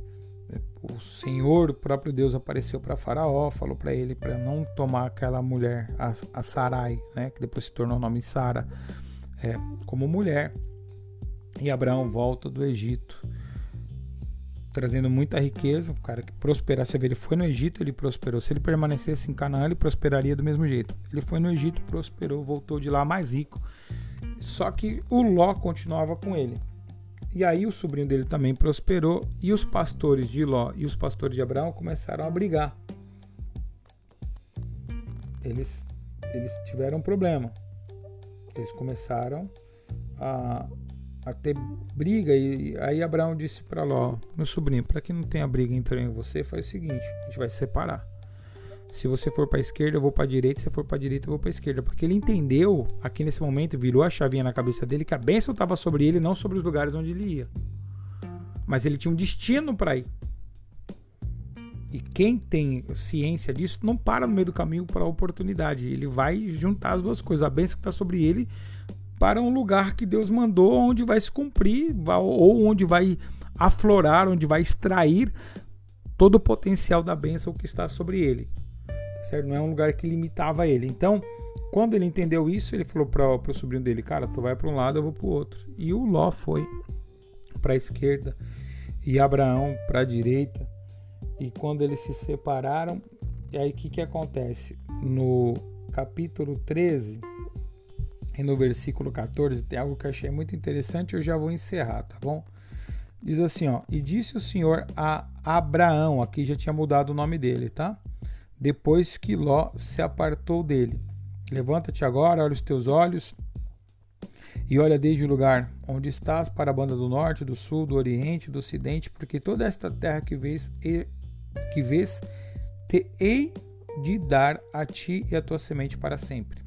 o Senhor, o próprio Deus apareceu para Faraó, falou para ele para não tomar aquela mulher, a, a Sarai, né, que depois se tornou o nome Sara, é, como mulher. E Abraão volta do Egito trazendo muita riqueza, um cara que prosperasse, você vê, ele foi no Egito, ele prosperou. Se ele permanecesse em Canaã, ele prosperaria do mesmo jeito. Ele foi no Egito, prosperou, voltou de lá mais rico. Só que o Ló continuava com ele. E aí o sobrinho dele também prosperou e os pastores de Ló e os pastores de Abraão começaram a brigar. Eles eles tiveram um problema. Eles começaram a a ter briga. E aí Abraão disse para Ló: Meu sobrinho, para que não tenha briga entre eu e você, faz o seguinte: a gente vai se separar. Se você for para a esquerda, eu vou para a direita. Se for para a direita, eu vou para a esquerda. Porque ele entendeu, aqui nesse momento, virou a chavinha na cabeça dele que a bênção estava sobre ele, não sobre os lugares onde ele ia. Mas ele tinha um destino para ir. E quem tem ciência disso não para no meio do caminho para a oportunidade. Ele vai juntar as duas coisas. A bênção que está sobre ele para um lugar que Deus mandou, onde vai se cumprir, ou onde vai aflorar, onde vai extrair todo o potencial da bênção que está sobre ele. Certo? Não é um lugar que limitava ele. Então, quando ele entendeu isso, ele falou para o sobrinho dele: Cara, tu vai para um lado, eu vou para o outro. E o Ló foi para a esquerda e Abraão para a direita. E quando eles se separaram, e aí o que, que acontece? No capítulo 13 e no versículo 14 tem algo que eu achei muito interessante, eu já vou encerrar, tá bom? Diz assim, ó: "E disse o Senhor a Abraão, aqui já tinha mudado o nome dele, tá? Depois que Ló se apartou dele. Levanta-te agora, olha os teus olhos e olha desde o lugar onde estás para a banda do norte, do sul, do oriente, do ocidente, porque toda esta terra que vês, que vês te hei de dar a ti e a tua semente para sempre.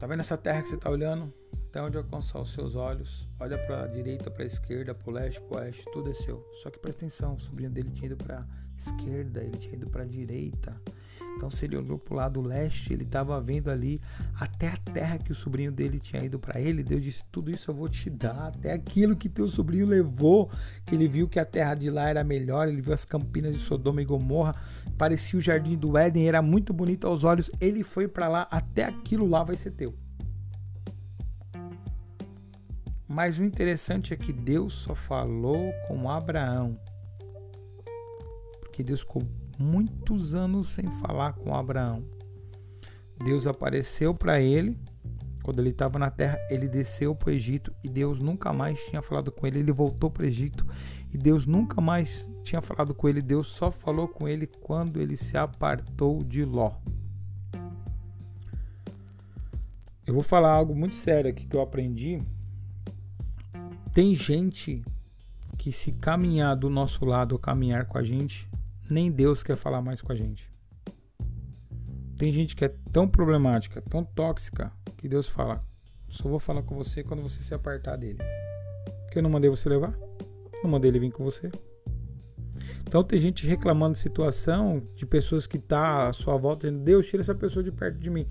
Tá vendo essa terra que você está olhando? Até onde alcançar os seus olhos. Olha para a direita, para a esquerda, para o leste, para o oeste, tudo é seu. Só que presta atenção, o sobrinho dele tinha ido para esquerda, ele tinha ido para a direita. Então, se ele olhou para o lado leste, ele estava vendo ali até a terra que o sobrinho dele tinha ido para ele. Deus disse: Tudo isso eu vou te dar, até aquilo que teu sobrinho levou. Que ele viu que a terra de lá era melhor, ele viu as campinas de Sodoma e Gomorra, parecia o jardim do Éden, era muito bonito aos olhos. Ele foi para lá, até aquilo lá vai ser teu. Mas o interessante é que Deus só falou com Abraão. Porque Deus ficou muitos anos sem falar com Abraão. Deus apareceu para ele quando ele estava na terra, ele desceu para o Egito e Deus nunca mais tinha falado com ele. Ele voltou para o Egito e Deus nunca mais tinha falado com ele. Deus só falou com ele quando ele se apartou de Ló. Eu vou falar algo muito sério aqui que eu aprendi. Tem gente que se caminhar do nosso lado caminhar com a gente, nem Deus quer falar mais com a gente. Tem gente que é tão problemática, tão tóxica, que Deus fala: só vou falar com você quando você se apartar dele. Que eu não mandei você levar? Não mandei ele vir com você. Então tem gente reclamando de situação de pessoas que tá à sua volta dizendo: Deus, tira essa pessoa de perto de mim.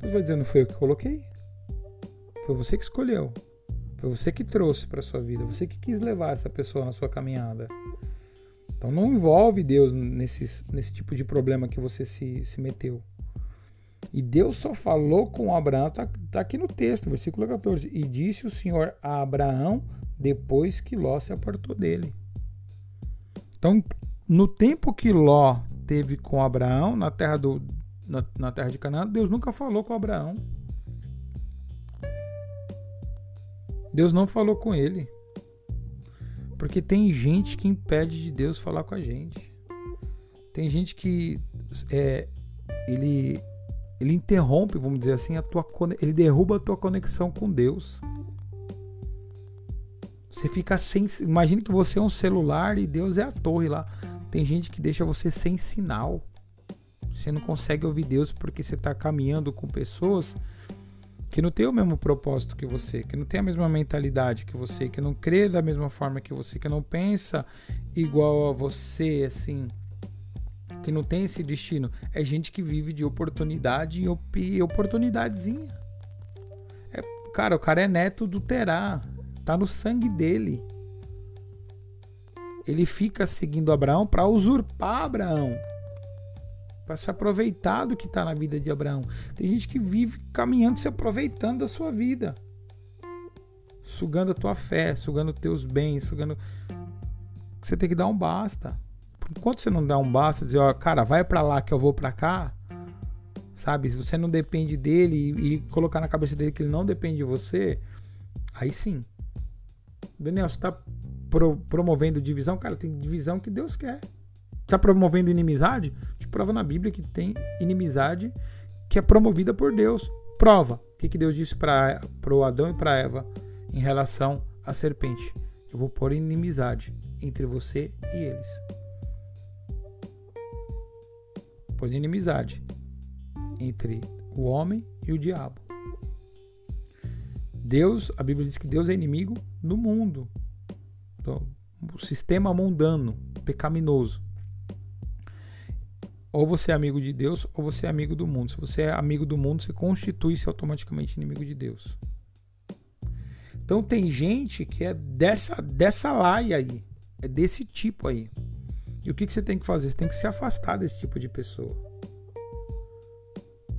Deus vai dizendo: Foi eu que coloquei. Foi você que escolheu. Foi você que trouxe para sua vida. Você que quis levar essa pessoa na sua caminhada. Então não envolve Deus nesse, nesse tipo de problema que você se, se meteu. E Deus só falou com Abraão, está tá aqui no texto, versículo 14. E disse o Senhor a Abraão depois que Ló se apartou dele. Então, no tempo que Ló teve com Abraão na terra, do, na, na terra de Canaã, Deus nunca falou com Abraão. Deus não falou com ele. Porque tem gente que impede de Deus falar com a gente. Tem gente que é, ele, ele interrompe, vamos dizer assim, a tua, ele derruba a tua conexão com Deus. Você fica sem. Imagine que você é um celular e Deus é a torre lá. Tem gente que deixa você sem sinal. Você não consegue ouvir Deus porque você está caminhando com pessoas que não tem o mesmo propósito que você, que não tem a mesma mentalidade que você, que não crê da mesma forma que você, que não pensa igual a você, assim, que não tem esse destino. É gente que vive de oportunidade e oportunidadezinha. É, cara, o cara é neto do Terá, tá no sangue dele. Ele fica seguindo Abraão para usurpar Abraão para se aproveitar do que está na vida de Abraão. Tem gente que vive caminhando, se aproveitando da sua vida, sugando a tua fé, sugando teus bens, sugando. Você tem que dar um basta. Enquanto você não dá um basta, dizer, ó, cara, vai para lá que eu vou para cá, sabe? Se você não depende dele e, e, colocar na cabeça dele que ele não depende de você, aí sim. Daniel, você está pro, promovendo divisão? Cara, tem divisão que Deus quer. Está promovendo inimizade? Prova na Bíblia que tem inimizade que é promovida por Deus. Prova. O que, que Deus disse para o Adão e para Eva em relação à serpente? Eu vou pôr inimizade entre você e eles. Pôs inimizade entre o homem e o diabo. Deus, a Bíblia diz que Deus é inimigo do mundo, do sistema mundano, pecaminoso ou você é amigo de Deus ou você é amigo do mundo. Se você é amigo do mundo, você constitui-se automaticamente inimigo de Deus. Então tem gente que é dessa, dessa laia aí, é desse tipo aí. E o que, que você tem que fazer? Você tem que se afastar desse tipo de pessoa.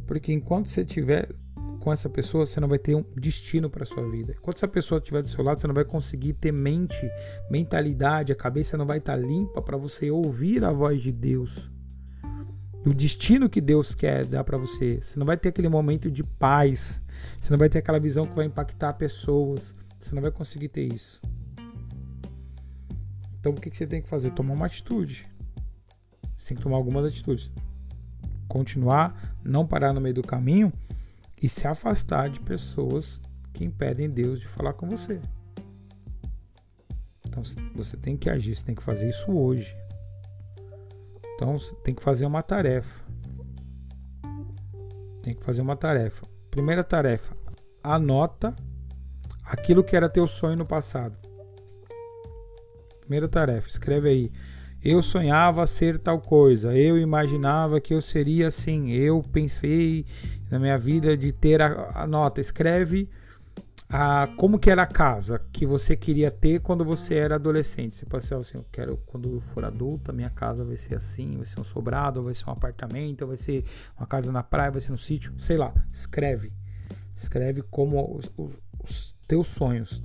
Porque enquanto você estiver com essa pessoa, você não vai ter um destino para sua vida. Enquanto essa pessoa estiver do seu lado, você não vai conseguir ter mente, mentalidade, a cabeça não vai estar limpa para você ouvir a voz de Deus do destino que Deus quer dar para você. Você não vai ter aquele momento de paz. Você não vai ter aquela visão que vai impactar pessoas. Você não vai conseguir ter isso. Então o que você tem que fazer? Tomar uma atitude. Você tem que tomar algumas atitudes. Continuar, não parar no meio do caminho e se afastar de pessoas que impedem Deus de falar com você. Então você tem que agir, você tem que fazer isso hoje. Então tem que fazer uma tarefa. Tem que fazer uma tarefa. Primeira tarefa: anota aquilo que era teu sonho no passado. Primeira tarefa: escreve aí. Eu sonhava ser tal coisa, eu imaginava que eu seria assim, eu pensei na minha vida de ter a, a nota. Escreve a, como que era a casa que você queria ter quando você era adolescente. Você ser assim, eu quero quando eu for adulta, minha casa vai ser assim, vai ser um sobrado, vai ser um apartamento, vai ser uma casa na praia, vai ser um sítio, sei lá. Escreve, escreve como os, os, os teus sonhos,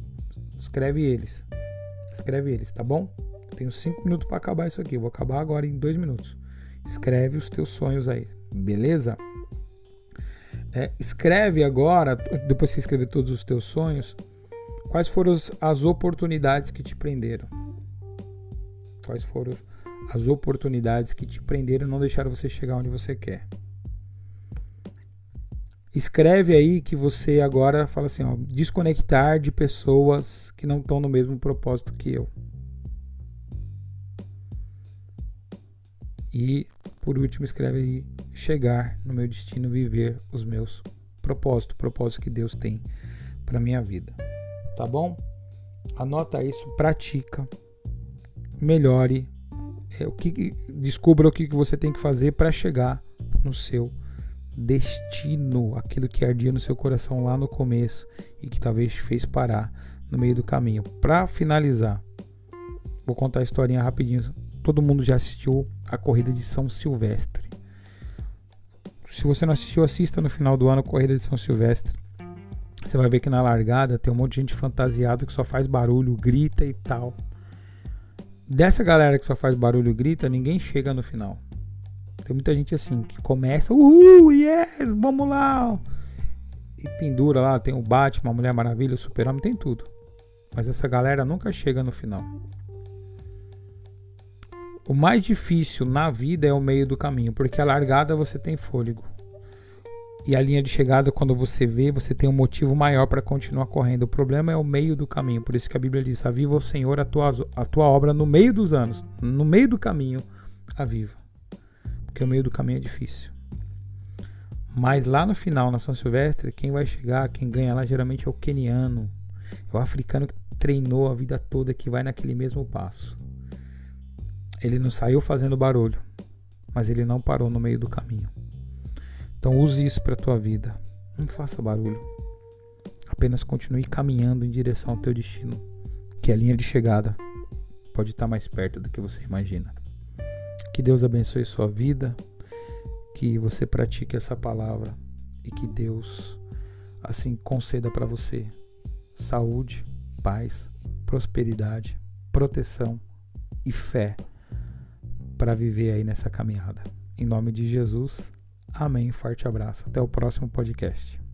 escreve eles, escreve eles, tá bom? tenho cinco minutos para acabar isso aqui. vou acabar agora em dois minutos. Escreve os teus sonhos aí, beleza? É, escreve agora, depois que escrever todos os teus sonhos, quais foram as oportunidades que te prenderam? Quais foram as oportunidades que te prenderam e não deixaram você chegar onde você quer? Escreve aí que você agora fala assim, ó, desconectar de pessoas que não estão no mesmo propósito que eu. E por último, escreve aí chegar no meu destino, viver os meus propósitos, propósitos que Deus tem para minha vida. Tá bom? Anota isso, pratica, melhore, é, o que descubra o que você tem que fazer para chegar no seu destino, aquilo que ardia no seu coração lá no começo e que talvez te fez parar no meio do caminho. Para finalizar, vou contar a historinha rapidinho todo mundo já assistiu a corrida de São Silvestre. Se você não assistiu, assista no final do ano a corrida de São Silvestre. Você vai ver que na largada tem um monte de gente fantasiada que só faz barulho, grita e tal. Dessa galera que só faz barulho e grita, ninguém chega no final. Tem muita gente assim que começa, uhul, yes, vamos lá. E pendura lá, tem o Batman, a Mulher Maravilha, o Super-Homem, tem tudo. Mas essa galera nunca chega no final. O mais difícil na vida é o meio do caminho, porque a largada você tem fôlego. E a linha de chegada, quando você vê, você tem um motivo maior para continuar correndo. O problema é o meio do caminho. Por isso que a Bíblia diz: Aviva o Senhor a tua, a tua obra no meio dos anos, no meio do caminho, aviva. Porque o meio do caminho é difícil. Mas lá no final, na São Silvestre, quem vai chegar, quem ganha lá geralmente é o keniano, é o africano que treinou a vida toda, que vai naquele mesmo passo. Ele não saiu fazendo barulho, mas ele não parou no meio do caminho. Então use isso para a tua vida. Não faça barulho. Apenas continue caminhando em direção ao teu destino, que a linha de chegada pode estar mais perto do que você imagina. Que Deus abençoe sua vida, que você pratique essa palavra e que Deus assim conceda para você saúde, paz, prosperidade, proteção e fé para viver aí nessa caminhada. Em nome de Jesus, amém. Forte abraço. Até o próximo podcast.